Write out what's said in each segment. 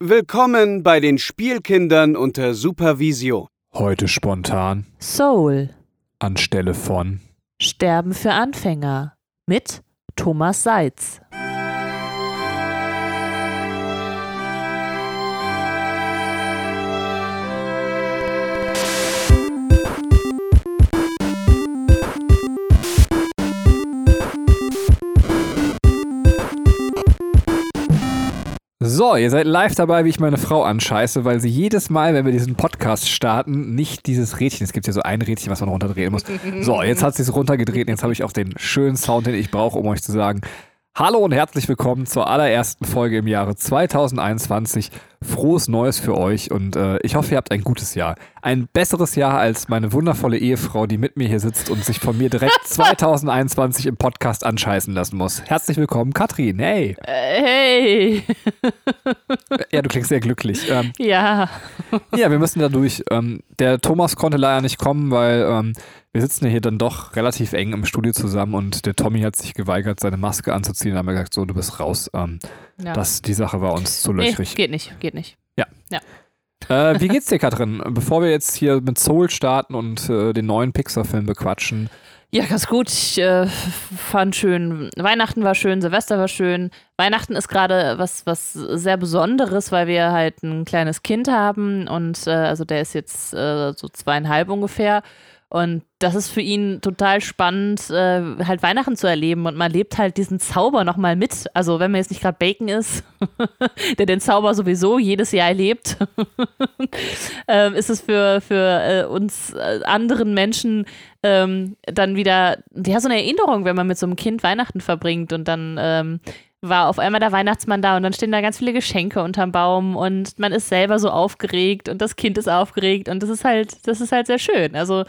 Willkommen bei den Spielkindern unter Supervision. Heute spontan Soul. anstelle von. Sterben für Anfänger. Mit Thomas Seitz. So, ihr seid live dabei, wie ich meine Frau anscheiße, weil sie jedes Mal, wenn wir diesen Podcast starten, nicht dieses Rädchen, es gibt ja so ein Rädchen, was man runterdrehen muss. So, jetzt hat sie es runtergedreht und jetzt habe ich auch den schönen Sound, den ich brauche, um euch zu sagen, Hallo und herzlich willkommen zur allerersten Folge im Jahre 2021. Frohes Neues für euch und äh, ich hoffe, ihr habt ein gutes Jahr. Ein besseres Jahr als meine wundervolle Ehefrau, die mit mir hier sitzt und sich von mir direkt 2021 im Podcast anscheißen lassen muss. Herzlich willkommen, Katrin. Hey. Äh, hey. Ja, du klingst sehr glücklich. Ähm, ja. ja, wir müssen da durch. Ähm, der Thomas konnte leider nicht kommen, weil ähm, wir sitzen ja hier dann doch relativ eng im Studio zusammen und der Tommy hat sich geweigert, seine Maske anzuziehen. Da haben wir gesagt, so, du bist raus. Ähm, ja. das, die Sache war uns zu nee, löchrig. geht nicht, geht nicht. Äh, wie geht's dir, Katrin? Bevor wir jetzt hier mit Soul starten und äh, den neuen Pixar-Film bequatschen. Ja, ganz gut. Ich äh, fand schön, Weihnachten war schön, Silvester war schön. Weihnachten ist gerade was, was sehr Besonderes, weil wir halt ein kleines Kind haben und äh, also der ist jetzt äh, so zweieinhalb ungefähr. Und das ist für ihn total spannend, äh, halt Weihnachten zu erleben und man lebt halt diesen Zauber nochmal mit. Also wenn man jetzt nicht gerade Bacon ist, der den Zauber sowieso jedes Jahr erlebt, ähm, ist es für, für äh, uns äh, anderen Menschen ähm, dann wieder, ja, so eine Erinnerung, wenn man mit so einem Kind Weihnachten verbringt und dann ähm, war auf einmal der Weihnachtsmann da und dann stehen da ganz viele Geschenke unterm Baum und man ist selber so aufgeregt und das Kind ist aufgeregt und das ist halt, das ist halt sehr schön. Also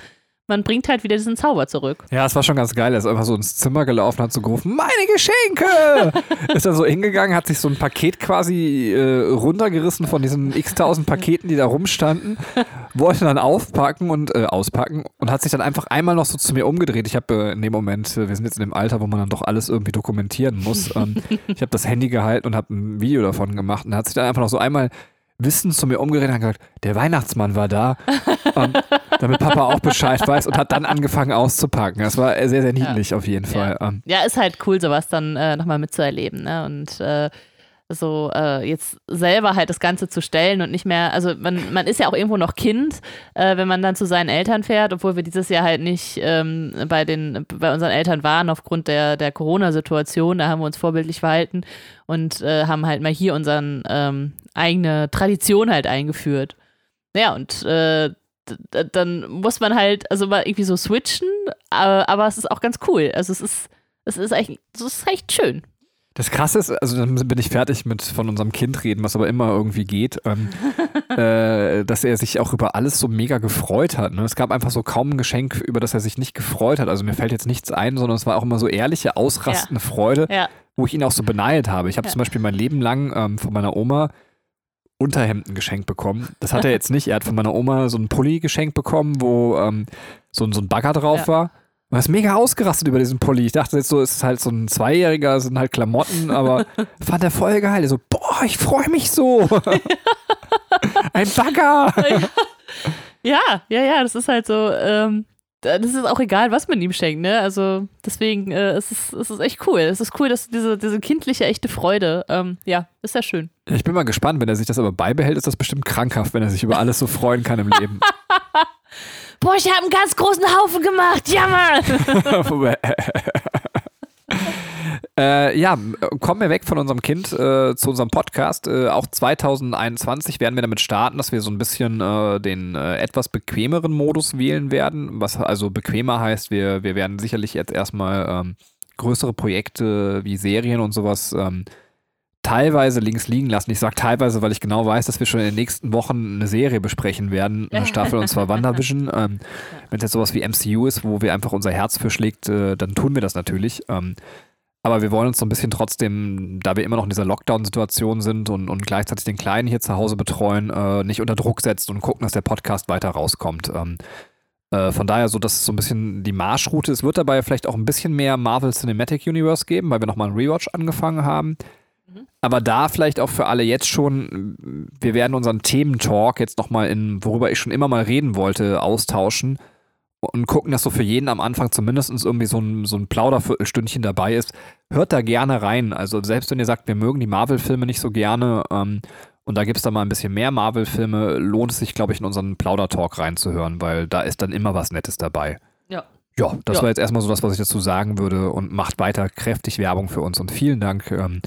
man bringt halt wieder diesen Zauber zurück. Ja, es war schon ganz geil. Er ist einfach so ins Zimmer gelaufen, hat so gerufen, meine Geschenke! ist dann so hingegangen, hat sich so ein Paket quasi äh, runtergerissen von diesen x-tausend Paketen, die da rumstanden, wollte dann aufpacken und äh, auspacken und hat sich dann einfach einmal noch so zu mir umgedreht. Ich habe äh, in dem Moment, äh, wir sind jetzt in dem Alter, wo man dann doch alles irgendwie dokumentieren muss. Ähm, ich habe das Handy gehalten und habe ein Video davon gemacht und hat sich dann einfach noch so einmal wissend zu mir umgedreht und hat gesagt, der Weihnachtsmann war da, ähm, damit Papa auch Bescheid weiß und hat dann angefangen auszupacken. Das war sehr, sehr niedlich auf jeden Fall. Ähm, Ja, ist halt cool, sowas dann äh, nochmal mitzuerleben. Ne? Und äh, so äh, jetzt selber halt das Ganze zu stellen und nicht mehr, also man, man ist ja auch irgendwo noch Kind, äh, wenn man dann zu seinen Eltern fährt, obwohl wir dieses Jahr halt nicht ähm, bei den, bei unseren Eltern waren aufgrund der, der Corona-Situation, da haben wir uns vorbildlich verhalten und äh, haben halt mal hier unseren ähm, eigene Tradition halt eingeführt. Ja, und äh, dann muss man halt, also mal irgendwie so switchen, aber, aber es ist auch ganz cool. Also es ist, es ist echt, es ist echt schön. Das Krasse ist, also dann bin ich fertig mit von unserem Kind reden, was aber immer irgendwie geht, ähm, äh, dass er sich auch über alles so mega gefreut hat. Ne? Es gab einfach so kaum ein Geschenk, über das er sich nicht gefreut hat. Also mir fällt jetzt nichts ein, sondern es war auch immer so ehrliche, ausrastende Freude, Ja. wo ich ihn auch so beneidet habe. Ich habe Ja. zum Beispiel mein Leben lang ähm, von meiner Oma Unterhemden geschenkt bekommen. Das hat er jetzt nicht. Er hat von meiner Oma so einen Pulli geschenkt bekommen, wo ähm, so, ein- so ein Bagger drauf Ja. war. Er ist mega ausgerastet über diesen Pulli. Ich dachte jetzt so, es ist halt so ein Zweijähriger, es sind halt Klamotten, aber fand er voll geil. So, boah, ich freue mich so. ein Bagger. Ja, ja, ja, das ist halt so, ähm, das ist auch egal, was man ihm schenkt, ne? Also deswegen äh, es ist es ist echt cool. Es ist cool, dass diese, diese kindliche, echte Freude, ähm, ja, ist ja schön. Ich bin mal gespannt, wenn er sich das aber beibehält, ist das bestimmt krankhaft, wenn er sich über alles so freuen kann im Leben. Boah, ich habe einen ganz großen Haufen gemacht, ja, Mann! äh, ja, kommen wir weg von unserem Kind äh, zu unserem Podcast. Äh, auch 2021 werden wir damit starten, dass wir so ein bisschen äh, den äh, etwas bequemeren Modus wählen werden. Was also bequemer heißt, wir, wir werden sicherlich jetzt erstmal ähm, größere Projekte wie Serien und sowas ähm, teilweise links liegen lassen. Ich sage teilweise, weil ich genau weiß, dass wir schon in den nächsten Wochen eine Serie besprechen werden, eine Staffel, und zwar WandaVision. Ähm, Wenn es jetzt sowas wie MCU ist, wo wir einfach unser Herz für schlägt, äh, dann tun wir das natürlich. Ähm, aber wir wollen uns so ein bisschen trotzdem, da wir immer noch in dieser Lockdown-Situation sind und, und gleichzeitig den Kleinen hier zu Hause betreuen, äh, nicht unter Druck setzen und gucken, dass der Podcast weiter rauskommt. Ähm, äh, von daher so, das ist so ein bisschen die Marschroute. Es wird dabei vielleicht auch ein bisschen mehr Marvel Cinematic Universe geben, weil wir nochmal einen Rewatch angefangen haben. Aber da vielleicht auch für alle jetzt schon, wir werden unseren Thementalk jetzt nochmal in, worüber ich schon immer mal reden wollte, austauschen und gucken, dass so für jeden am Anfang zumindest irgendwie so ein, so ein Plauderviertelstündchen dabei ist. Hört da gerne rein. Also selbst wenn ihr sagt, wir mögen die Marvel-Filme nicht so gerne ähm, und da gibt es dann mal ein bisschen mehr Marvel-Filme, lohnt es sich, glaube ich, in unseren Plaudertalk reinzuhören, weil da ist dann immer was Nettes dabei. Ja. Ja, das Ja. war jetzt erstmal so das, was ich dazu sagen würde und macht weiter kräftig Werbung für uns und vielen Dank, ähm,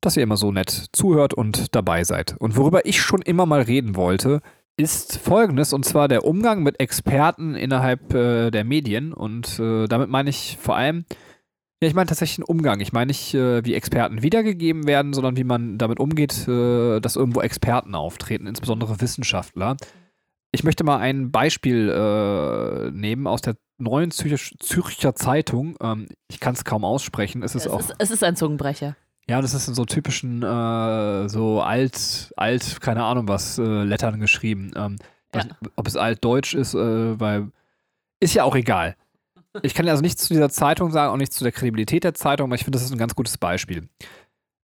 dass ihr immer so nett zuhört und dabei seid. Und worüber ich schon immer mal reden wollte, ist folgendes, und zwar der Umgang mit Experten innerhalb äh, der Medien. Und äh, damit meine ich vor allem, ja, ich meine tatsächlich einen Umgang. Ich meine nicht, äh, wie Experten wiedergegeben werden, sondern wie man damit umgeht, äh, dass irgendwo Experten auftreten, insbesondere Wissenschaftler. Ich möchte mal ein Beispiel äh, nehmen aus der neuen Zürich, Zürcher Zeitung. Ähm, ich kann es kaum aussprechen. Es ist Es auch. ist, es ist ein Zungenbrecher. Ja, das ist in so typischen, äh, so alt, alt, keine Ahnung was, äh, Lettern geschrieben. Ähm, Ja. Ob es altdeutsch ist, äh, weil ist ja auch egal. Ich kann also nichts zu dieser Zeitung sagen, auch nichts zu der Kredibilität der Zeitung, aber ich finde, das ist ein ganz gutes Beispiel.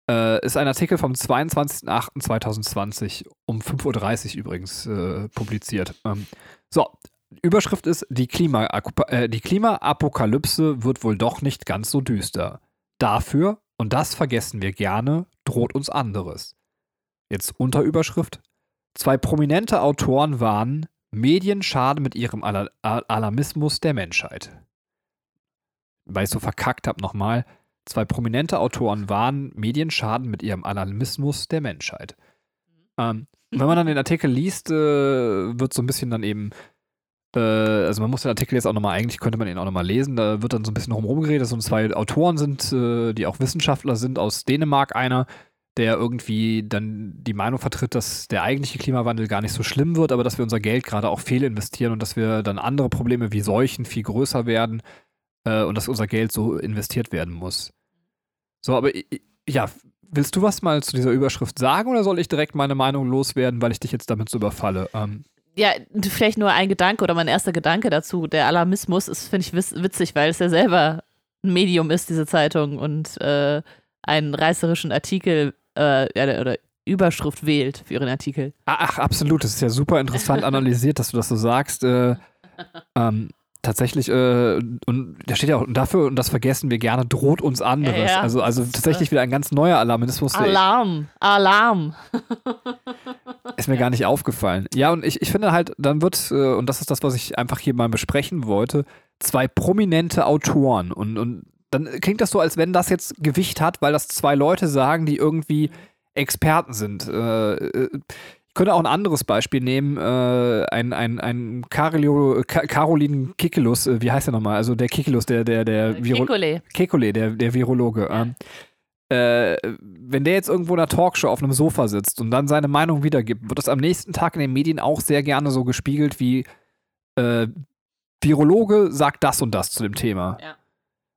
Äh, ist ein Artikel vom 22.08.2020 um 5.30 Uhr übrigens äh, publiziert. Ähm, so, Überschrift ist, die, Klima äh, die Klimaapokalypse wird wohl doch nicht ganz so düster. Dafür, und das vergessen wir gerne, droht uns anderes. Jetzt Unterüberschrift. Zwei prominente Autoren warnen, Medien schaden mit ihrem Ala Al Alarmismus der Menschheit. Weil ich so verkackt habe nochmal. Zwei prominente Autoren warnen, Medien schaden mit ihrem Alarmismus der Menschheit. Ähm, wenn man dann den Artikel liest, äh, wird so ein bisschen dann eben also man muss den Artikel jetzt auch nochmal, eigentlich könnte man ihn auch nochmal lesen, da wird dann so ein bisschen rumrum geredet, dass so zwei Autoren sind, äh, die auch Wissenschaftler sind, aus Dänemark einer, der irgendwie dann die Meinung vertritt, dass der eigentliche Klimawandel gar nicht so schlimm wird, aber dass wir unser Geld gerade auch fehlinvestieren und dass wir dann andere Probleme wie Seuchen viel größer werden äh, und dass unser Geld so investiert werden muss. So, aber ja, willst du was mal zu dieser Überschrift sagen oder soll ich direkt meine Meinung loswerden, weil ich dich jetzt damit so überfalle? Ähm, Ja, vielleicht nur ein Gedanke oder mein erster Gedanke dazu. Der Alarmismus ist, finde ich, witzig, weil es ja selber ein Medium ist, diese Zeitung, und äh, einen reißerischen Artikel äh, oder Überschrift wählt für ihren Artikel. Ach, absolut. Das ist ja super interessant analysiert, dass du das so sagst. Äh, ähm, tatsächlich, äh, und da steht ja auch, dafür, und das vergessen wir gerne, droht uns anderes. Ja, ja. Also, also tatsächlich wieder ein ganz neuer Alarmismus. Alarm, Alarm. Ist mir gar nicht aufgefallen. Ja, und ich, ich finde halt, dann wird, äh, und das ist das, was ich einfach hier mal besprechen wollte, zwei prominente Autoren. Und, und dann klingt das so, als wenn das jetzt Gewicht hat, weil das zwei Leute sagen, die irgendwie Experten sind. Äh, äh, ich könnte auch ein anderes Beispiel nehmen. Äh, ein ein, ein Carolio, Ka Caroline Kikelus, äh, wie heißt der nochmal? Also der Kikelus, der, der, der Viro Kekule. Kekulé, der, der Virologe. Ja. Ähm, äh, wenn der jetzt irgendwo in einer Talkshow auf einem Sofa sitzt und dann seine Meinung wiedergibt, wird das am nächsten Tag in den Medien auch sehr gerne so gespiegelt wie äh, Virologe sagt das und das zu dem Thema. Ja.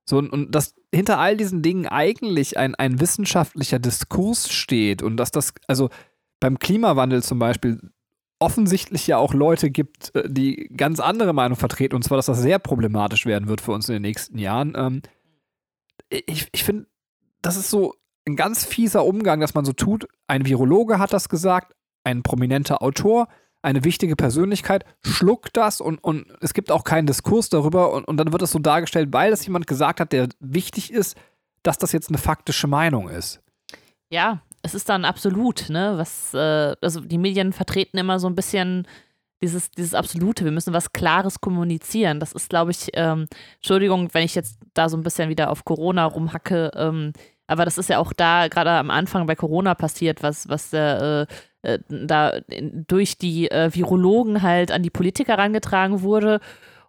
So, und, und dass hinter all diesen Dingen eigentlich ein, ein wissenschaftlicher Diskurs steht und dass das, also beim Klimawandel zum Beispiel, offensichtlich ja auch Leute gibt, äh, die ganz andere Meinung vertreten, und zwar, dass das sehr problematisch werden wird für uns in den nächsten Jahren. Ähm, ich ich finde, das ist so ein ganz fieser Umgang, dass man so tut. Ein Virologe hat das gesagt, ein prominenter Autor, eine wichtige Persönlichkeit schluckt das und, und es gibt auch keinen Diskurs darüber und, und dann wird es so dargestellt, weil das jemand gesagt hat, der wichtig ist, dass das jetzt eine faktische Meinung ist. Ja, es ist dann absolut, ne? Was, äh, also die Medien vertreten immer so ein bisschen dieses, dieses Absolute. Wir müssen was Klares kommunizieren. Das ist, glaube ich, ähm, Entschuldigung, wenn ich jetzt da so ein bisschen wieder auf Corona rumhacke, ähm, aber das ist ja auch da gerade am Anfang bei Corona passiert, was, was äh, äh, da durch die äh, Virologen halt an die Politiker herangetragen wurde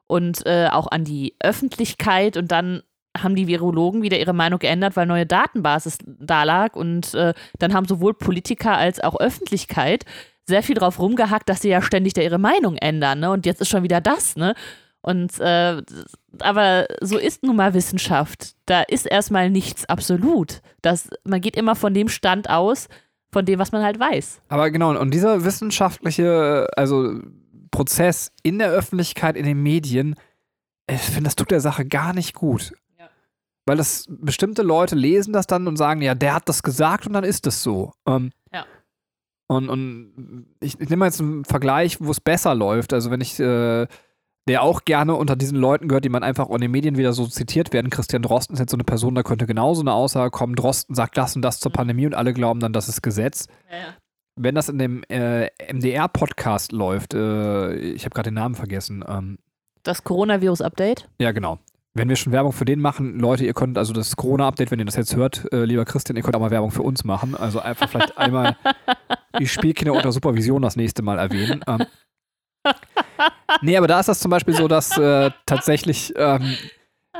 und äh, auch an die Öffentlichkeit und dann haben die Virologen wieder ihre Meinung geändert, weil neue Datenbasis da lag und äh, dann haben sowohl Politiker als auch Öffentlichkeit sehr viel drauf rumgehackt, dass sie ja ständig da ihre Meinung ändern, ne? Und jetzt ist schon wieder das, ne? Und äh, aber so ist nun mal Wissenschaft. Da ist erstmal nichts absolut. Das, man geht immer von dem Stand aus, von dem, was man halt weiß. Aber genau, und dieser wissenschaftliche, also Prozess in der Öffentlichkeit, in den Medien, ich finde, das tut der Sache gar nicht gut. Weil das bestimmte Leute lesen das dann und sagen, ja, der hat das gesagt und dann ist es so. Ähm, Ja. Und, und ich, ich nehme mal jetzt einen Vergleich, wo es besser läuft. Also wenn ich, äh, der auch gerne unter diesen Leuten gehört, die man einfach in den Medien wieder so zitiert werden. Christian Drosten ist jetzt so eine Person, da könnte genauso eine Aussage kommen. Drosten sagt das und das zur Mhm. Pandemie und alle glauben dann, das ist Gesetz Ja, ja. wenn das in dem äh, MDR-Podcast läuft, äh, ich habe gerade den Namen vergessen. Ähm, Das Coronavirus-Update. ja, genau. Wenn wir schon Werbung für den machen, Leute, ihr könnt also das Corona-Update, wenn ihr das jetzt hört, äh, lieber Christian, ihr könnt auch mal Werbung für uns machen. Also einfach vielleicht einmal die Spielkinder unter Supervision das nächste Mal erwähnen. Ähm, nee, aber da ist das zum Beispiel so, dass äh, tatsächlich ähm,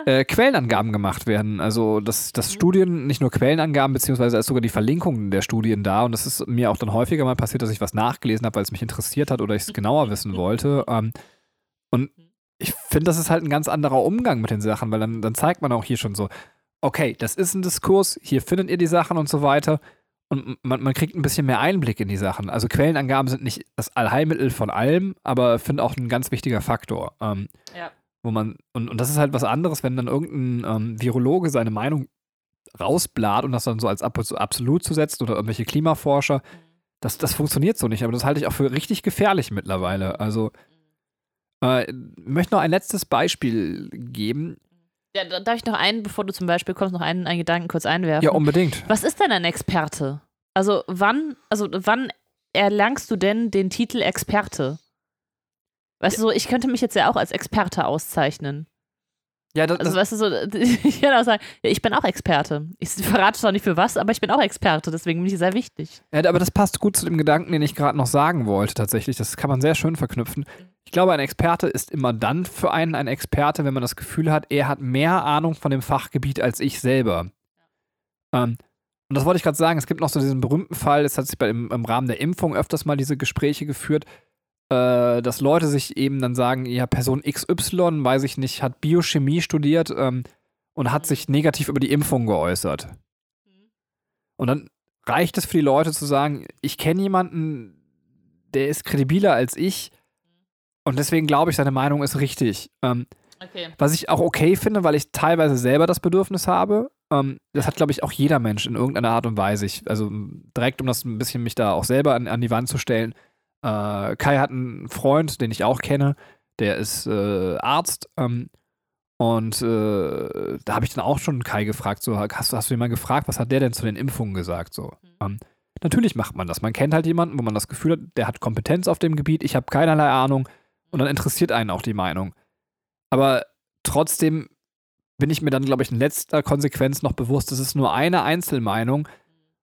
äh, Quellenangaben gemacht werden. Also, dass, dass Studien, nicht nur Quellenangaben, beziehungsweise ist sogar die Verlinkung der Studien da. Und das ist mir auch dann häufiger mal passiert, dass ich was nachgelesen habe, weil es mich interessiert hat oder ich es genauer wissen wollte. Ähm, und ich finde, das ist halt ein ganz anderer Umgang mit den Sachen, weil dann, dann zeigt man auch hier schon so, okay, das ist ein Diskurs, hier findet ihr die Sachen und so weiter. Und man, man kriegt ein bisschen mehr Einblick in die Sachen. Also Quellenangaben sind nicht das Allheilmittel von allem, aber finde auch ein ganz wichtiger Faktor. Ähm, Ja. Wo man, und, und das ist halt was anderes, wenn dann irgendein ähm, Virologe seine Meinung rausblat und das dann so als ab absolut zu setzen oder irgendwelche Klimaforscher, das, das funktioniert so nicht. Aber das halte ich auch für richtig gefährlich mittlerweile. Also äh, ich möchte noch ein letztes Beispiel geben. Ja, da- darf ich noch einen, bevor du zum Beispiel kommst, noch einen, einen Gedanken kurz einwerfen? Ja, unbedingt. Was ist denn ein Experte? Also wann, also wann erlangst du denn den Titel Experte? Weißt du, so, ich könnte mich jetzt ja auch als Experte auszeichnen. Ja, das, Also, weißt du, so, ich kann auch sagen, ja, ich bin auch Experte. Ich verrate zwar nicht für was, aber ich bin auch Experte, deswegen bin ich sehr wichtig. Ja, aber das passt gut zu dem Gedanken, den ich gerade noch sagen wollte, tatsächlich. Das kann man sehr schön verknüpfen. Ich glaube, ein Experte ist immer dann für einen ein Experte, wenn man das Gefühl hat, er hat mehr Ahnung von dem Fachgebiet als ich selber. Ähm, und das wollte ich gerade sagen. Es gibt noch so diesen berühmten Fall, es hat sich bei, im, im Rahmen der Impfung öfters mal diese Gespräche geführt, äh, dass Leute sich eben dann sagen: Ja, Person XY, weiß ich nicht, hat Biochemie studiert ähm, und hat sich negativ über die Impfung geäußert. Und dann reicht es für die Leute zu sagen, ich kenne jemanden, der ist kredibiler als ich und deswegen glaube ich, seine Meinung ist richtig. Ähm, Okay. was ich auch okay finde, weil ich teilweise selber das Bedürfnis habe. Ähm, das hat, glaube ich, auch jeder Mensch in irgendeiner Art und Weise. Ich, also direkt, um das ein bisschen mich da auch selber an, an die Wand zu stellen. Äh, Kai hat einen Freund, den ich auch kenne, der ist äh, Arzt. Ähm, und äh, da habe ich dann auch schon Kai gefragt, so, hast, du- hast du jemanden gefragt, was hat der denn zu den Impfungen gesagt? So, ähm, natürlich macht man das. Man kennt halt jemanden, wo man das Gefühl hat, der hat Kompetenz auf dem Gebiet, ich habe keinerlei Ahnung und dann interessiert einen auch die Meinung. Aber trotzdem bin ich mir dann, glaube ich, in letzter Konsequenz noch bewusst, das ist nur eine Einzelmeinung.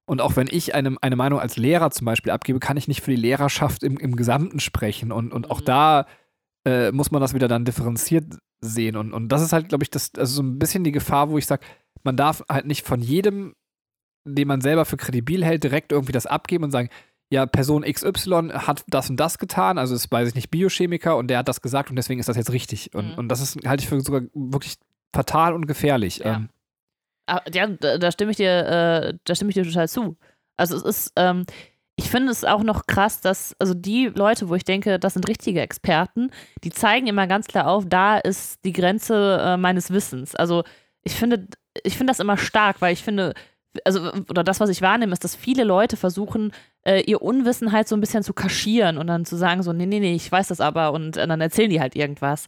Und auch wenn ich eine, eine Meinung als Lehrer zum Beispiel abgebe, kann ich nicht für die Lehrerschaft im, im Gesamten sprechen. Und, und auch Mhm. da äh, muss man das wieder dann differenziert sehen. Und, und das ist halt, glaube ich, das, also so ein bisschen die Gefahr, wo ich sage, man darf halt nicht von jedem, den man selber für kredibil hält, direkt irgendwie das abgeben und sagen, ja, Person XY hat das und das getan, also ist, weiß ich nicht, Biochemiker und der hat das gesagt und deswegen ist das jetzt richtig. Und, Mhm. und das ist, halte ich für sogar wirklich fatal und gefährlich. Ja. Ähm, ja, da, stimme ich dir, äh, da stimme ich dir total zu. Also es ist, ähm, ich finde es auch noch krass, dass, also die Leute, wo ich denke, das sind richtige Experten, die zeigen immer ganz klar auf, da ist die Grenze äh, meines Wissens. Also ich finde, ich finde das immer stark, weil ich finde, also, oder das, was ich wahrnehme, ist, dass viele Leute versuchen, äh, ihr Unwissen halt so ein bisschen zu kaschieren und dann zu sagen, so, nee, nee, nee, ich weiß das aber und äh, dann erzählen die halt irgendwas.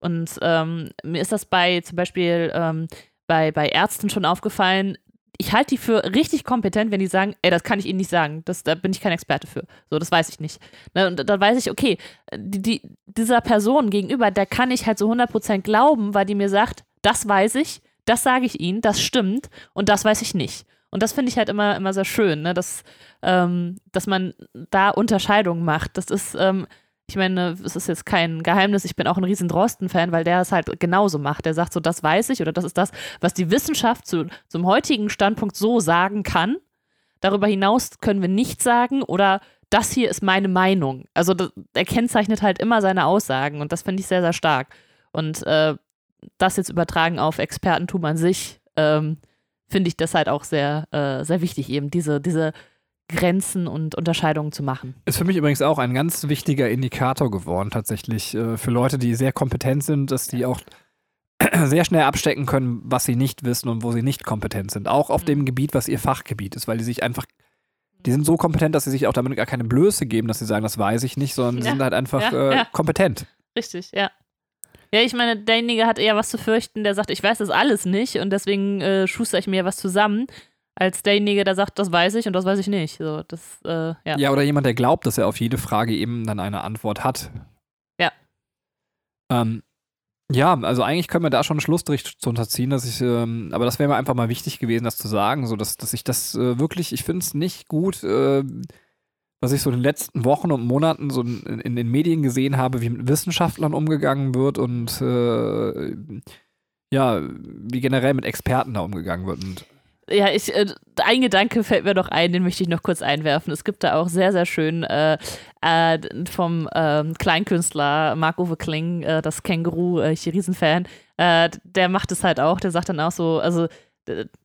Und ähm, mir ist das bei zum Beispiel ähm, bei, bei Ärzten schon aufgefallen, ich halte die für richtig kompetent, wenn die sagen, ey, das kann ich Ihnen nicht sagen, das, da bin ich kein Experte für. So, das weiß ich nicht. Ne, und da weiß ich, okay, die, die, dieser Person gegenüber, der kann ich halt so 100% glauben, weil die mir sagt, das weiß ich, das sage ich Ihnen, das stimmt und das weiß ich nicht. Und das finde ich halt immer, immer sehr schön, ne? dass, ähm, dass man da Unterscheidungen macht. Das ist, ähm, ich meine, es ist jetzt kein Geheimnis, ich bin auch ein riesen Drosten-Fan, weil der es halt genauso macht. Der sagt so, das weiß ich oder das ist das, was die Wissenschaft zu, zum heutigen Standpunkt so sagen kann. Darüber hinaus können wir nichts sagen oder das hier ist meine Meinung. Also das, er kennzeichnet halt immer seine Aussagen und das finde ich sehr, sehr stark. Und äh, das jetzt übertragen auf Expertentum an sich, ähm, finde ich das halt auch sehr, äh, sehr wichtig, eben diese, diese Grenzen und Unterscheidungen zu machen. Ist für mich übrigens auch ein ganz wichtiger Indikator geworden, tatsächlich, äh, für Leute, die sehr kompetent sind, dass die auch sehr schnell abstecken können, was sie nicht wissen und wo sie nicht kompetent sind. Auch auf Mhm. dem Gebiet, was ihr Fachgebiet ist, weil die sich einfach, die sind so kompetent, dass sie sich auch damit gar keine Blöße geben, dass sie sagen, das weiß ich nicht, sondern sie Ja, sind halt einfach ja, äh, ja. kompetent. Richtig, ja. Ja, ich meine, derjenige hat eher was zu fürchten, der sagt, ich weiß das alles nicht und deswegen äh, schuster ich mir was zusammen, als derjenige, der sagt, das weiß ich und das weiß ich nicht. So, das, äh, ja. Ja. oder jemand, der glaubt, dass er auf jede Frage eben dann eine Antwort hat. Ja. Ähm, ja, also eigentlich können wir da schon einen Schlussstrich zu unterziehen, dass ich, ähm, aber das wäre mir einfach mal wichtig gewesen, das zu sagen, so dass, dass ich das äh, wirklich, ich finde es nicht gut, äh, was ich so in den letzten Wochen und Monaten so in, in den Medien gesehen habe, wie mit Wissenschaftlern umgegangen wird und äh, ja, wie generell mit Experten da umgegangen wird. Und Ja, ich, äh, ein Gedanke fällt mir noch ein, den möchte ich noch kurz einwerfen. Es gibt da auch sehr, sehr schön äh, äh, vom ähm, Kleinkünstler Marc-Uwe Kling, äh, das Känguru, äh, ich Riesenfan, äh, der macht es halt auch, der sagt dann auch so, also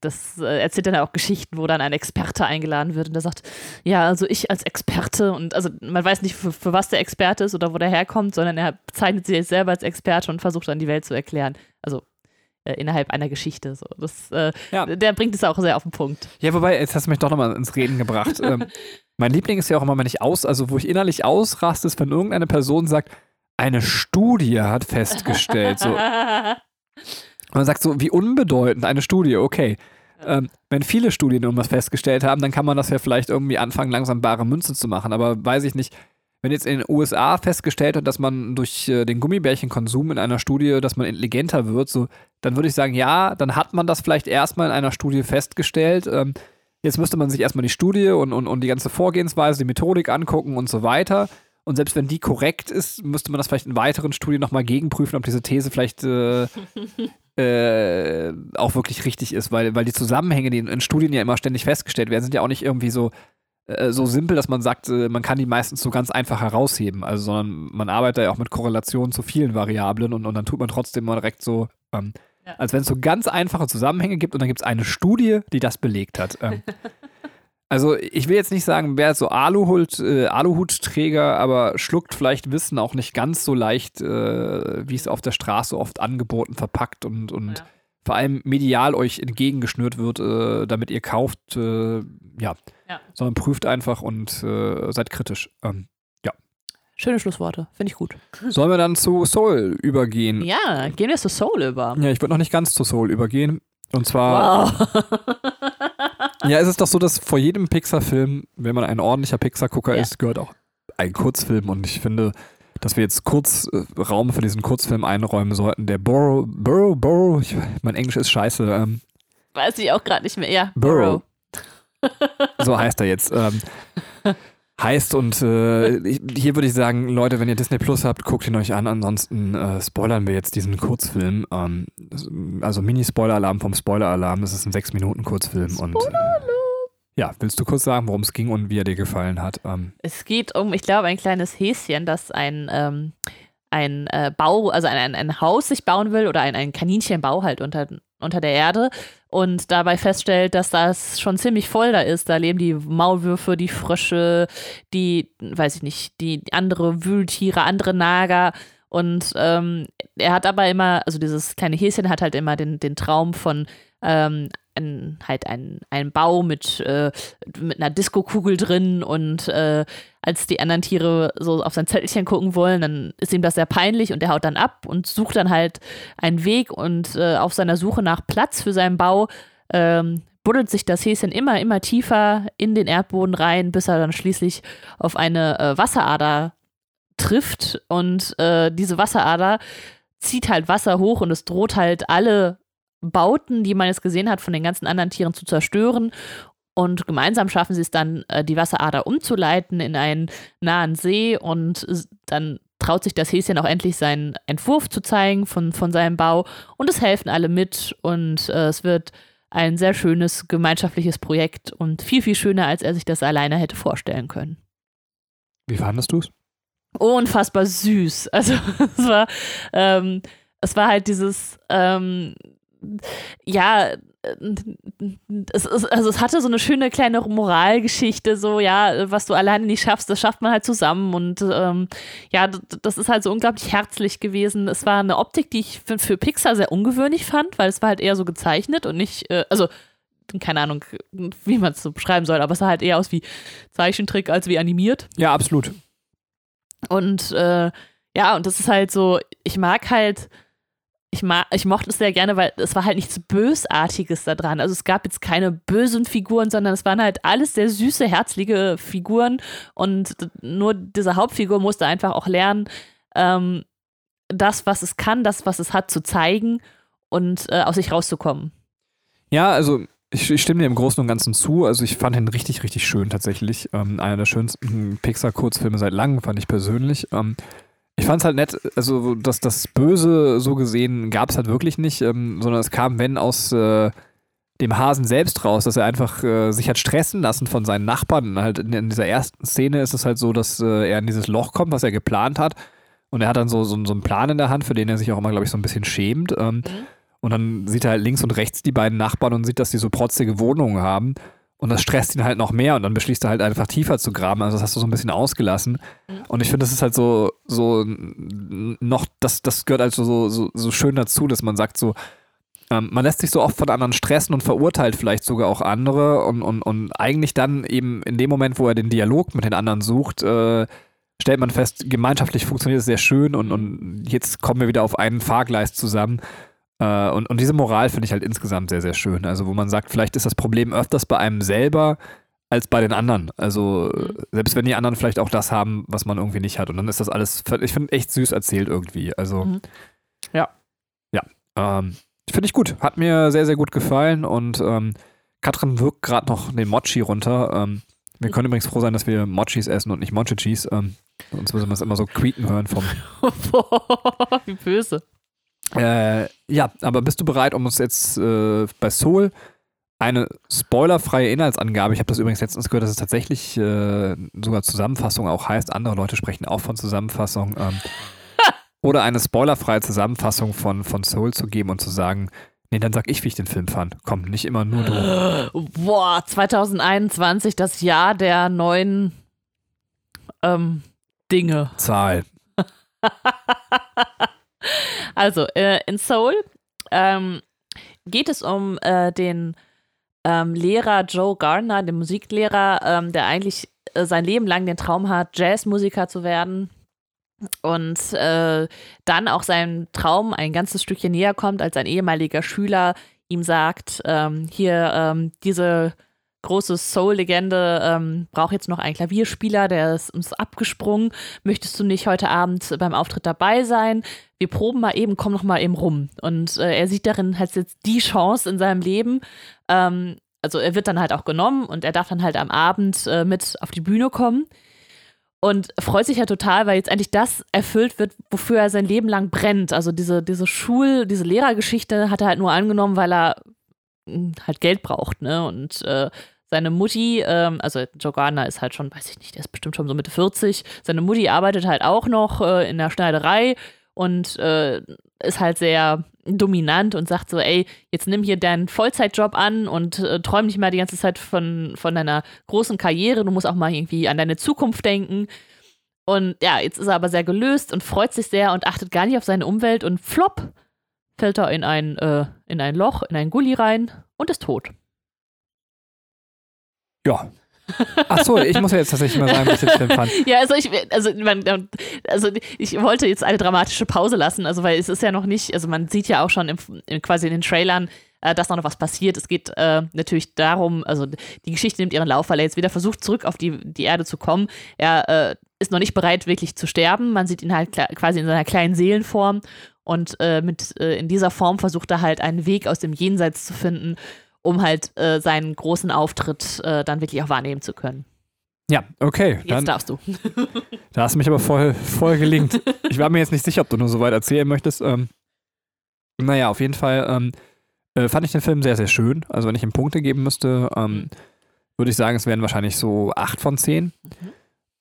das äh, erzählt dann auch Geschichten, wo dann ein Experte eingeladen wird und der sagt, ja, also ich als Experte und also man weiß nicht, für, für was der Experte ist oder wo der herkommt, sondern er bezeichnet sich selber als Experte und versucht dann die Welt zu erklären. Also äh, innerhalb einer Geschichte. So. Das, äh, Ja. Der bringt es auch sehr auf den Punkt. Ja, wobei, jetzt hast du mich doch nochmal ins Reden gebracht. ähm, mein Liebling ist ja auch immer, wenn ich aus, also wo ich innerlich ausraste, ist, wenn irgendeine Person sagt, eine Studie hat festgestellt. So. Und man sagt so, wie unbedeutend eine Studie, okay. Ähm, wenn viele Studien irgendwas festgestellt haben, dann kann man das ja vielleicht irgendwie anfangen, langsam bare Münze zu machen. Aber weiß ich nicht, wenn jetzt in den USA festgestellt wird, dass man durch äh, den Gummibärchenkonsum in einer Studie, dass man intelligenter wird, so, dann würde ich sagen, ja, dann hat man das vielleicht erstmal in einer Studie festgestellt. Ähm, jetzt müsste man sich erstmal die Studie und, und, und die ganze Vorgehensweise, die Methodik angucken und so weiter. Und selbst wenn die korrekt ist, müsste man das vielleicht in weiteren Studien nochmal gegenprüfen, ob diese These vielleicht äh, äh, auch wirklich richtig ist, weil, weil die Zusammenhänge, die in, in Studien ja immer ständig festgestellt werden, sind ja auch nicht irgendwie so, äh, so simpel, dass man sagt, äh, man kann die meistens so ganz einfach herausheben. Also, sondern man arbeitet ja auch mit Korrelationen zu vielen Variablen und, und dann tut man trotzdem mal direkt so, ähm, Ja. als wenn es so ganz einfache Zusammenhänge gibt und dann gibt es eine Studie, die das belegt hat. Ähm, also ich will jetzt nicht sagen, wer so Aluhut, äh, Aluhutträger, aber schluckt vielleicht Wissen auch nicht ganz so leicht, äh, wie es auf der Straße oft angeboten, verpackt und, und Ja. Vor allem medial euch entgegengeschnürt wird, äh, damit ihr kauft. Äh, ja. Ja. sondern prüft einfach und äh, seid kritisch. Ähm, Schöne Schlussworte, finde ich gut. sollen wir dann zu Soul übergehen? Ja, gehen wir zu Soul über. Ja, ich würde noch nicht ganz zu Soul übergehen. Und zwar Wow. Ja, es ist doch so, dass vor jedem Pixar-Film, wenn man ein ordentlicher Pixar-Gucker Ja. ist, gehört auch ein Kurzfilm. Und ich finde, dass wir jetzt kurz äh, Raum für diesen Kurzfilm einräumen sollten. Der Burrow, Burrow, Burrow, ich, mein Englisch ist scheiße, ähm, Weiß ich auch gerade nicht mehr. Ja, Burrow. so heißt er jetzt. Ähm, heißt und äh, hier würde ich sagen, Leute, wenn ihr Disney Plus habt, guckt ihn euch an. Ansonsten äh, spoilern wir jetzt diesen Kurzfilm. Ähm, also Mini-Spoiler-Alarm vom Spoiler-Alarm. Das ist ein 6-Minuten-Kurzfilm. und äh, ja, willst du kurz sagen, worum es ging und wie er dir gefallen hat? Ähm, Es geht um, ich glaube, ein kleines Häschen, das ein, ähm, ein äh, Bau, also ein, ein, ein Haus sich bauen will oder ein, ein Kaninchenbau halt unter, unter der Erde und dabei feststellt, dass das schon ziemlich voll da ist. Da leben die Maulwürfe, die Frösche, die, weiß ich nicht, die andere Wühltiere, andere Nager. Und ähm, er hat aber immer, also dieses kleine Häschen hat halt immer den, den Traum von ähm, ein, halt ein, ein Bau mit, äh, mit einer Diskokugel drin und äh, als die anderen Tiere so auf sein Zettelchen gucken wollen, dann ist ihm das sehr peinlich und er haut dann ab und sucht dann halt einen Weg und äh, auf seiner Suche nach Platz für seinen Bau ähm, buddelt sich das Häschen immer, immer tiefer in den Erdboden rein, bis er dann schließlich auf eine äh, Wasserader trifft und äh, diese Wasserader zieht halt Wasser hoch und es droht halt alle Bauten, die man jetzt gesehen hat, von den ganzen anderen Tieren zu zerstören. Und gemeinsam schaffen sie es dann, äh, die Wasserader umzuleiten in einen nahen See und dann traut sich das Häschen auch endlich seinen Entwurf zu zeigen von, von seinem Bau und es helfen alle mit und äh, es wird ein sehr schönes gemeinschaftliches Projekt und viel, viel schöner, als er sich das alleine hätte vorstellen können. wie fandest du es? Unfassbar süß. Also es war, ähm, es war halt dieses, ähm, ja, es, ist, also es hatte so eine schöne kleine Moralgeschichte, so, ja, was du alleine nicht schaffst, das schafft man halt zusammen. Und ähm, ja, das ist halt so unglaublich herzlich gewesen. Es war eine Optik, die ich für, für Pixar sehr ungewöhnlich fand, weil es war halt eher so gezeichnet und nicht, äh, also keine Ahnung, wie man es so beschreiben soll, aber es sah halt eher aus wie Zeichentrick als wie animiert. Ja, absolut. Und äh, ja, und das ist halt so, ich mag halt ich, ich mochte es sehr gerne, weil es war halt nichts Bösartiges da dran. Also es gab jetzt keine bösen Figuren, sondern es waren halt alles sehr süße, herzliche Figuren. Und nur diese Hauptfigur musste einfach auch lernen, ähm, das, was es kann, das, was es hat, zu zeigen und äh, aus sich rauszukommen. Ja, also ich, ich, stimme dir im Großen und Ganzen zu. Also ich fand ihn richtig, richtig schön tatsächlich. Ähm, einer der schönsten Pixar-Kurzfilme seit langem, fand ich persönlich. Ähm, ich fand es halt nett, also dass das Böse so gesehen gab es halt wirklich nicht, ähm, sondern es kam, wenn aus äh, dem Hasen selbst raus, dass er einfach äh, sich hat stressen lassen von seinen Nachbarn. Halt in, in, dieser ersten Szene ist es halt so, dass äh, er in dieses Loch kommt, was er geplant hat. Und er hat dann so, so, so einen Plan in der Hand, für den er sich auch immer, glaube ich, so ein bisschen schämt. Ähm, mhm. Und dann sieht er halt links und rechts die beiden Nachbarn und sieht, dass die so protzige Wohnungen haben. Und das stresst ihn halt noch mehr und dann beschließt er halt einfach tiefer zu graben. Also das hast du so ein bisschen ausgelassen. Mhm. Und ich finde, das ist halt so, so noch, das, das gehört also so, so, so schön dazu, dass man sagt so, ähm, man lässt sich so oft von anderen stressen und verurteilt vielleicht sogar auch andere und, und, und eigentlich dann eben in dem Moment, wo er den Dialog mit den anderen sucht, äh, stellt man fest, gemeinschaftlich funktioniert es sehr schön und, und jetzt kommen wir wieder auf einen Fahrgleis zusammen. Äh, und, und diese Moral finde ich halt insgesamt sehr, sehr schön. Also, wo man sagt, vielleicht ist das Problem öfters bei einem selber als bei den anderen. Also, mhm. selbst wenn die anderen vielleicht auch das haben, was man irgendwie nicht hat. Und dann ist das alles, ich finde, echt süß erzählt irgendwie. Also, mhm. ja. Ja. Ähm, finde ich gut. Hat mir sehr, sehr gut gefallen und ähm, Katrin wirkt gerade noch den Mochi runter. Ähm, wir können übrigens froh sein, dass wir Mochis essen und nicht Mochichis. Ähm, sonst müssen wir es immer so quieken hören vom. Wie böse. Äh, ja, aber bist du bereit, um uns jetzt äh, bei Soul eine spoilerfreie Inhaltsangabe, ich habe das übrigens letztens gehört, dass es tatsächlich äh, sogar Zusammenfassung auch heißt, andere Leute sprechen auch von Zusammenfassung, ähm, oder eine spoilerfreie Zusammenfassung von, von Soul zu geben und zu sagen, nee, dann sag ich, wie ich den Film fand. Komm, nicht immer nur du. Boah, 2021, das Jahr der neuen ähm, Dinge. Zahl. Also, äh, in Seoul ähm, geht es um äh, den ähm, Lehrer Joe Gardner, den Musiklehrer, ähm, der eigentlich äh, sein Leben lang den Traum hat, Jazzmusiker zu werden. Und äh, dann auch seinem Traum ein ganzes Stückchen näher kommt, als ein ehemaliger Schüler ihm sagt, ähm, hier ähm, diese große Soul-Legende, ähm, braucht jetzt noch einen Klavierspieler, der ist uns abgesprungen. Möchtest du nicht heute Abend beim Auftritt dabei sein? Wir proben mal eben, komm noch mal eben rum. Und äh, er sieht darin halt jetzt die Chance in seinem Leben. Ähm, also er wird dann halt auch genommen und er darf dann halt am Abend äh, mit auf die Bühne kommen und freut sich ja total, weil jetzt endlich das erfüllt wird, wofür er sein Leben lang brennt. Also diese, diese Schul-, diese Lehrergeschichte hat er halt nur angenommen, weil er hm, halt Geld braucht, ne? Und äh, seine Mutti, ähm, also Joe Gardner ist halt schon, weiß ich nicht, der ist bestimmt schon so Mitte 40. Seine Mutti arbeitet halt auch noch äh, in der Schneiderei und äh, ist halt sehr dominant und sagt so, ey, jetzt nimm hier deinen Vollzeitjob an und äh, träum nicht mal die ganze Zeit von, von deiner großen Karriere. Du musst auch mal irgendwie an deine Zukunft denken. Und ja, jetzt ist er aber sehr gelöst und freut sich sehr und achtet gar nicht auf seine Umwelt und flop fällt er in ein, äh, in ein Loch, in ein Gully rein und ist tot. Ja. Achso, ich muss ja jetzt tatsächlich mal sagen, was ich Film fand. Ja, also ich, also, man, also ich wollte jetzt eine dramatische Pause lassen, also weil es ist ja noch nicht, also man sieht ja auch schon im, in, quasi in den Trailern, äh, dass noch was passiert. Es geht äh, natürlich darum, also die Geschichte nimmt ihren Lauf, weil er jetzt wieder versucht, zurück auf die, die Erde zu kommen. Er äh, ist noch nicht bereit, wirklich zu sterben. Man sieht ihn halt quasi in seiner kleinen Seelenform und äh, mit äh, in dieser Form versucht er halt einen Weg aus dem Jenseits zu finden um halt äh, seinen großen Auftritt äh, dann wirklich auch wahrnehmen zu können. Ja, okay. Jetzt dann, darfst du. da hast du mich aber voll, voll gelingt. ich war mir jetzt nicht sicher, ob du nur so weit erzählen möchtest. Ähm, naja, auf jeden Fall ähm, äh, fand ich den Film sehr, sehr schön. Also wenn ich ihm Punkte geben müsste, ähm, mhm. würde ich sagen, es wären wahrscheinlich so acht von zehn. Mhm.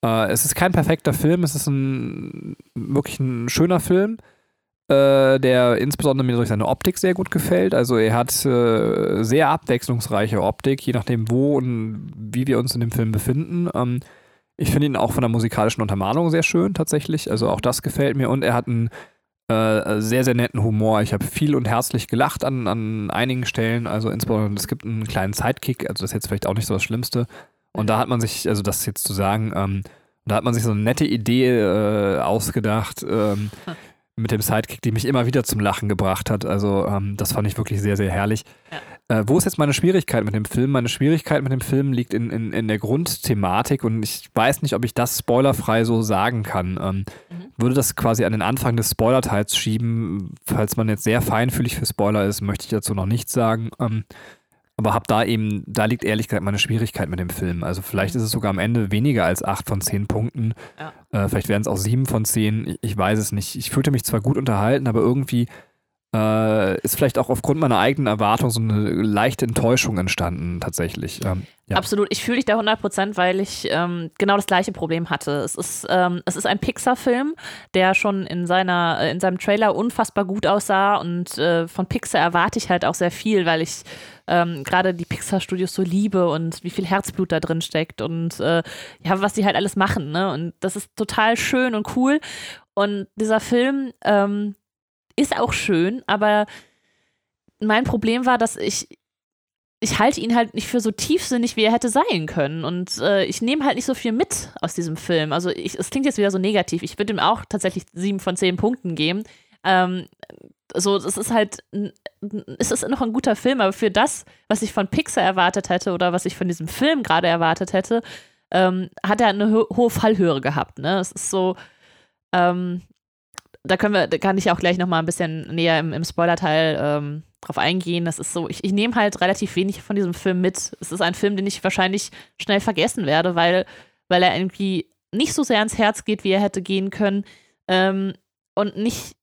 Äh, es ist kein perfekter Film, es ist ein wirklich ein schöner Film. Äh, der insbesondere mir durch seine Optik sehr gut gefällt. Also er hat äh, sehr abwechslungsreiche Optik, je nachdem wo und wie wir uns in dem Film befinden. Ähm, ich finde ihn auch von der musikalischen Untermalung sehr schön tatsächlich. Also auch das gefällt mir und er hat einen äh, sehr, sehr netten Humor. Ich habe viel und herzlich gelacht an, an einigen Stellen. Also insbesondere, es gibt einen kleinen Sidekick, also das ist jetzt vielleicht auch nicht so das Schlimmste. Und da hat man sich, also das jetzt zu sagen, ähm, da hat man sich so eine nette Idee äh, ausgedacht ähm, mit dem Sidekick, die mich immer wieder zum Lachen gebracht hat. Also ähm, das fand ich wirklich sehr, sehr herrlich. Ja. Äh, wo ist jetzt meine Schwierigkeit mit dem Film? Meine Schwierigkeit mit dem Film liegt in, in, in der Grundthematik und ich weiß nicht, ob ich das spoilerfrei so sagen kann. Ähm, mhm. Würde das quasi an den Anfang des Spoilerteils schieben, falls man jetzt sehr feinfühlig für Spoiler ist, möchte ich dazu noch nichts sagen. Ähm, aber hab da eben, da liegt ehrlich gesagt meine Schwierigkeit mit dem Film. Also vielleicht ist es sogar am Ende weniger als acht von zehn Punkten. Ja. Äh, vielleicht wären es auch sieben von zehn. Ich, ich weiß es nicht. Ich fühlte mich zwar gut unterhalten, aber irgendwie äh, ist vielleicht auch aufgrund meiner eigenen Erwartung so eine leichte Enttäuschung entstanden, tatsächlich. Ähm, ja. Absolut, ich fühle dich da 100 Prozent, weil ich ähm, genau das gleiche Problem hatte. Es ist, ähm, es ist ein Pixar-Film, der schon in, seiner, äh, in seinem Trailer unfassbar gut aussah und äh, von Pixar erwarte ich halt auch sehr viel, weil ich ähm, gerade die Pixar-Studios so liebe und wie viel Herzblut da drin steckt und äh, ja, was die halt alles machen. Ne? Und das ist total schön und cool. Und dieser Film, ähm, ist auch schön, aber mein Problem war, dass ich ich halte ihn halt nicht für so tiefsinnig, wie er hätte sein können. Und äh, ich nehme halt nicht so viel mit aus diesem Film. Also es klingt jetzt wieder so negativ. Ich würde ihm auch tatsächlich sieben von zehn Punkten geben. Ähm, so, es ist halt, es ist noch ein guter Film, aber für das, was ich von Pixar erwartet hätte oder was ich von diesem Film gerade erwartet hätte, ähm, hat er eine ho hohe Fallhöhe gehabt. Ne? Es ist so, ähm, da können wir, da kann ich auch gleich nochmal ein bisschen näher im, im Spoiler-Teil ähm, drauf eingehen. Das ist so, ich, ich nehme halt relativ wenig von diesem Film mit. Es ist ein Film, den ich wahrscheinlich schnell vergessen werde, weil, weil er irgendwie nicht so sehr ans Herz geht, wie er hätte gehen können. Ähm, und nicht,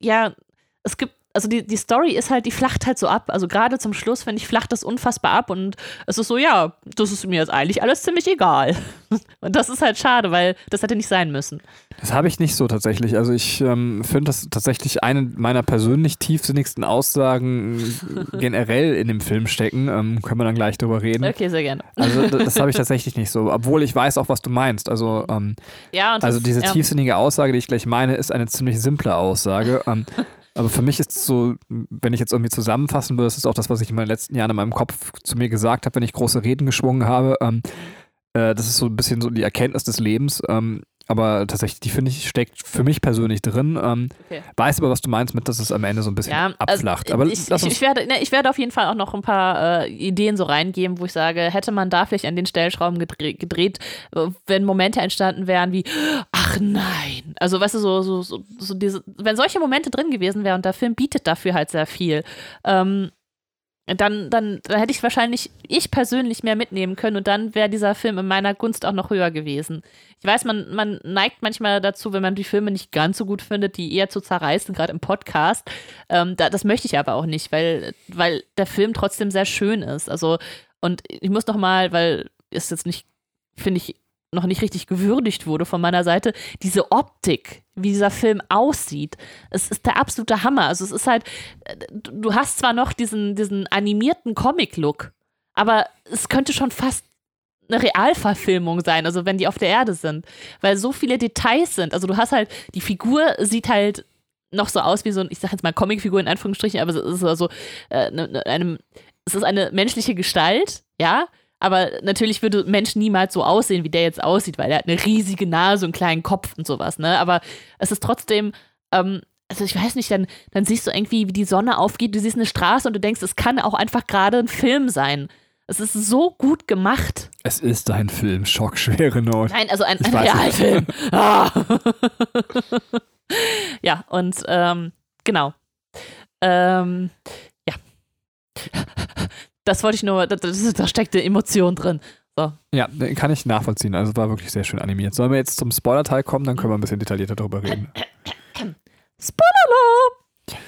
ja, es gibt also die, die Story ist halt, die flacht halt so ab. Also gerade zum Schluss, finde ich, flacht das unfassbar ab und es ist so, ja, das ist mir jetzt eigentlich alles ziemlich egal. Und das ist halt schade, weil das hätte nicht sein müssen. Das habe ich nicht so tatsächlich. Also ich ähm, finde das tatsächlich eine meiner persönlich tiefsinnigsten Aussagen generell in dem Film stecken. Ähm, können wir dann gleich drüber reden. Okay, sehr gerne. Also das, das habe ich tatsächlich nicht so, obwohl ich weiß auch, was du meinst. Also, ähm, ja, also diese ja. tiefsinnige Aussage, die ich gleich meine, ist eine ziemlich simple Aussage. Aber für mich ist es so, wenn ich jetzt irgendwie zusammenfassen würde, das ist auch das, was ich in meinen letzten Jahren in meinem Kopf zu mir gesagt habe, wenn ich große Reden geschwungen habe. Ähm, äh, das ist so ein bisschen so die Erkenntnis des Lebens. Ähm, aber tatsächlich, die finde ich, steckt für mich persönlich drin. Ähm, okay. Weiß aber, was du meinst mit, dass es am Ende so ein bisschen ja, also abflacht. aber ich, ich, ich, werde, ne, ich werde auf jeden Fall auch noch ein paar äh, Ideen so reingeben, wo ich sage, hätte man da vielleicht an den Stellschrauben gedreht, gedreht wenn Momente entstanden wären wie, ach nein. Also, weißt du, so, so, so, so diese, wenn solche Momente drin gewesen wären und der Film bietet dafür halt sehr viel. Ähm, dann, dann, dann hätte ich wahrscheinlich ich persönlich mehr mitnehmen können und dann wäre dieser Film in meiner Gunst auch noch höher gewesen. Ich weiß, man, man neigt manchmal dazu, wenn man die Filme nicht ganz so gut findet, die eher zu zerreißen, gerade im Podcast. Ähm, da, das möchte ich aber auch nicht, weil, weil der Film trotzdem sehr schön ist. Also, und ich muss noch mal, weil es jetzt nicht, finde ich, noch nicht richtig gewürdigt wurde von meiner Seite, diese Optik, wie dieser Film aussieht, es ist der absolute Hammer. Also es ist halt, du hast zwar noch diesen, diesen animierten Comic-Look, aber es könnte schon fast eine Realverfilmung sein, also wenn die auf der Erde sind, weil so viele Details sind. Also du hast halt, die Figur sieht halt noch so aus wie so ein, ich sag jetzt mal Comicfigur in Anführungsstrichen, aber es ist also äh, ne, ne, einem, es ist eine menschliche Gestalt, ja, aber natürlich würde ein Mensch niemals so aussehen, wie der jetzt aussieht, weil er hat eine riesige Nase und einen kleinen Kopf und sowas, ne? Aber es ist trotzdem, ähm, also ich weiß nicht, dann, dann siehst du irgendwie, wie die Sonne aufgeht, du siehst eine Straße und du denkst, es kann auch einfach gerade ein Film sein. Es ist so gut gemacht. Es ist ein Film, schockschwere Not. Nein, also ein, ein Realfilm. Ah. ja, und ähm, genau. Ähm, ja das wollte ich nur, da, da steckte Emotion drin. So. Ja, kann ich nachvollziehen. Also war wirklich sehr schön animiert. Sollen wir jetzt zum Spoiler-Teil kommen, dann können wir ein bisschen detaillierter darüber reden. Spoiler!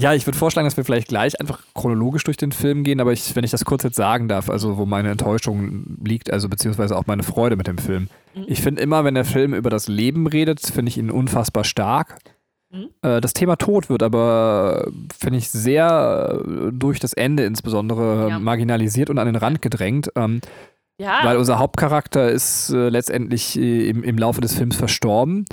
Ja, ich würde vorschlagen, dass wir vielleicht gleich einfach chronologisch durch den Film gehen, aber ich, wenn ich das kurz jetzt sagen darf, also wo meine Enttäuschung liegt, also beziehungsweise auch meine Freude mit dem Film. Mhm. Ich finde immer, wenn der Film über das Leben redet, finde ich ihn unfassbar stark. Mhm. Äh, das Thema Tod wird aber, finde ich, sehr äh, durch das Ende insbesondere ja. marginalisiert und an den Rand gedrängt. Ähm, ja. Weil unser Hauptcharakter ist äh, letztendlich äh, im, im Laufe des Films verstorben.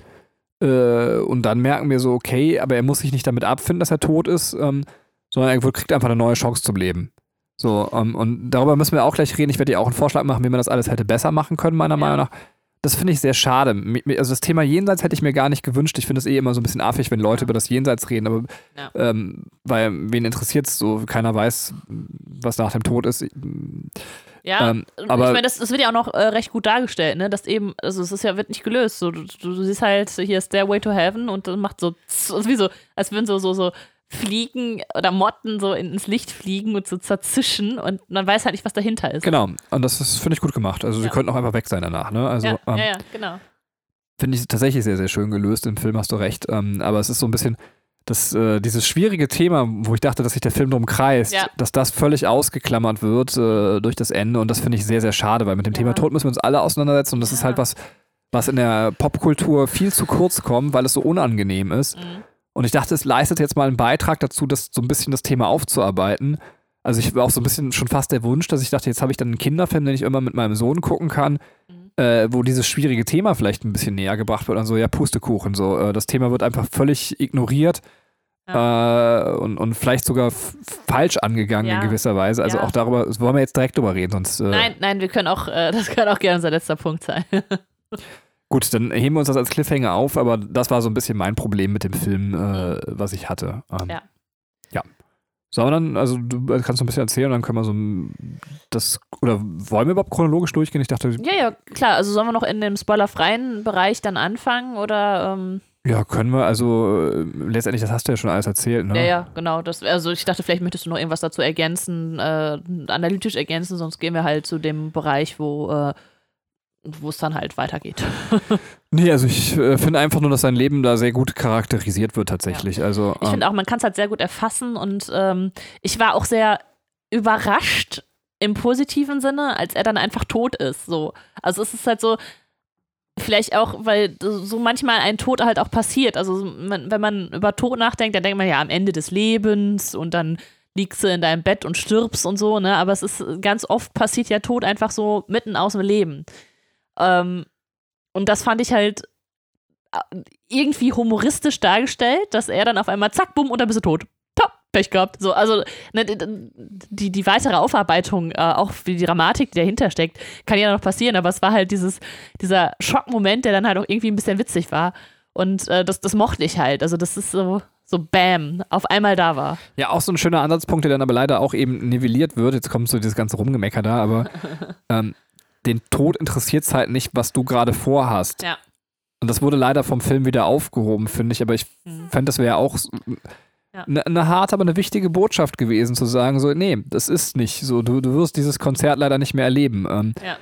Äh, und dann merken wir so, okay, aber er muss sich nicht damit abfinden, dass er tot ist, ähm, sondern er kriegt einfach eine neue Chance zum Leben. So, ähm, und darüber müssen wir auch gleich reden. Ich werde dir auch einen Vorschlag machen, wie man das alles hätte besser machen können, meiner ja. Meinung nach. Das finde ich sehr schade. Also das Thema Jenseits hätte ich mir gar nicht gewünscht. Ich finde es eh immer so ein bisschen affig, wenn Leute ja. über das Jenseits reden, aber ja. ähm, weil wen interessiert es so? Keiner weiß, was nach dem Tod ist. Ja, ähm, aber ich meine, das, das, wird ja auch noch äh, recht gut dargestellt, ne? Dass eben, also es ist ja, wird nicht gelöst. So, du, du, siehst halt, hier ist Stairway to Heaven und dann macht so, so wie so, als würden so, so, so Fliegen oder Motten so ins Licht fliegen und so zerzischen und man weiß halt nicht, was dahinter ist. Genau, und das finde ich gut gemacht. Also ja. sie könnten auch einfach weg sein danach, ne? Also, ja, ähm, ja, ja, genau. Finde ich tatsächlich sehr, sehr schön gelöst. Im Film hast du recht. Ähm, aber es ist so ein bisschen, das, äh, dieses schwierige Thema, wo ich dachte, dass sich der Film drum kreist, ja. dass das völlig ausgeklammert wird äh, durch das Ende und das finde ich sehr, sehr schade, weil mit dem ja. Thema Tod müssen wir uns alle auseinandersetzen und das ja. ist halt was, was in der Popkultur viel zu kurz kommt, weil es so unangenehm ist. Mhm. Und ich dachte, es leistet jetzt mal einen Beitrag dazu, das so ein bisschen das Thema aufzuarbeiten. Also ich war auch so ein bisschen schon fast der Wunsch, dass ich dachte, jetzt habe ich dann einen Kinderfilm, den ich immer mit meinem Sohn gucken kann, mhm. äh, wo dieses schwierige Thema vielleicht ein bisschen näher gebracht wird. Also ja, Pustekuchen. So, äh, das Thema wird einfach völlig ignoriert. Ja. Äh, und, und vielleicht sogar falsch angegangen ja. in gewisser Weise. Also ja. auch darüber wollen wir jetzt direkt drüber reden, sonst. Äh nein, nein, wir können auch, äh, das kann auch gerne unser letzter Punkt sein. Gut, dann heben wir uns das als Cliffhanger auf, aber das war so ein bisschen mein Problem mit dem Film, äh, was ich hatte. Ähm, ja. Ja. Sollen wir dann, also du kannst ein bisschen erzählen, dann können wir so das, oder wollen wir überhaupt chronologisch durchgehen? Ich dachte. Ja, ja, klar. Also sollen wir noch in dem spoilerfreien Bereich dann anfangen oder. Ähm ja, können wir. Also äh, letztendlich, das hast du ja schon alles erzählt, ne? Ja, ja, genau. Das, also ich dachte, vielleicht möchtest du noch irgendwas dazu ergänzen, äh, analytisch ergänzen, sonst gehen wir halt zu dem Bereich, wo äh, wo es dann halt weitergeht. nee, also ich äh, finde einfach nur, dass sein Leben da sehr gut charakterisiert wird tatsächlich. Ja. Also, ich finde ähm, auch, man kann es halt sehr gut erfassen und ähm, ich war auch sehr überrascht im positiven Sinne, als er dann einfach tot ist. So. Also es ist halt so, vielleicht auch, weil so manchmal ein Tod halt auch passiert. Also man, wenn man über Tod nachdenkt, dann denkt man ja am Ende des Lebens und dann liegst du in deinem Bett und stirbst und so, ne? Aber es ist ganz oft passiert ja Tod einfach so mitten aus dem Leben. Ähm, und das fand ich halt äh, irgendwie humoristisch dargestellt, dass er dann auf einmal zack, bumm, und dann bist du tot. Top, Pech gehabt. So, also ne, die, die weitere Aufarbeitung, äh, auch wie die Dramatik, die dahinter steckt, kann ja noch passieren, aber es war halt dieses, dieser Schockmoment, der dann halt auch irgendwie ein bisschen witzig war. Und äh, das, das mochte ich halt. Also, das ist so, so Bam, auf einmal da war. Ja, auch so ein schöner Ansatzpunkt, der dann aber leider auch eben nivelliert wird. Jetzt kommt so dieses ganze Rumgemecker da, aber ähm, den Tod interessiert es halt nicht, was du gerade vorhast. Ja. Und das wurde leider vom Film wieder aufgehoben, finde ich. Aber ich mhm. fände, das wäre auch eine ja. ne harte, aber eine wichtige Botschaft gewesen, zu sagen, so, nee, das ist nicht so. Du, du wirst dieses Konzert leider nicht mehr erleben. Ähm, ja.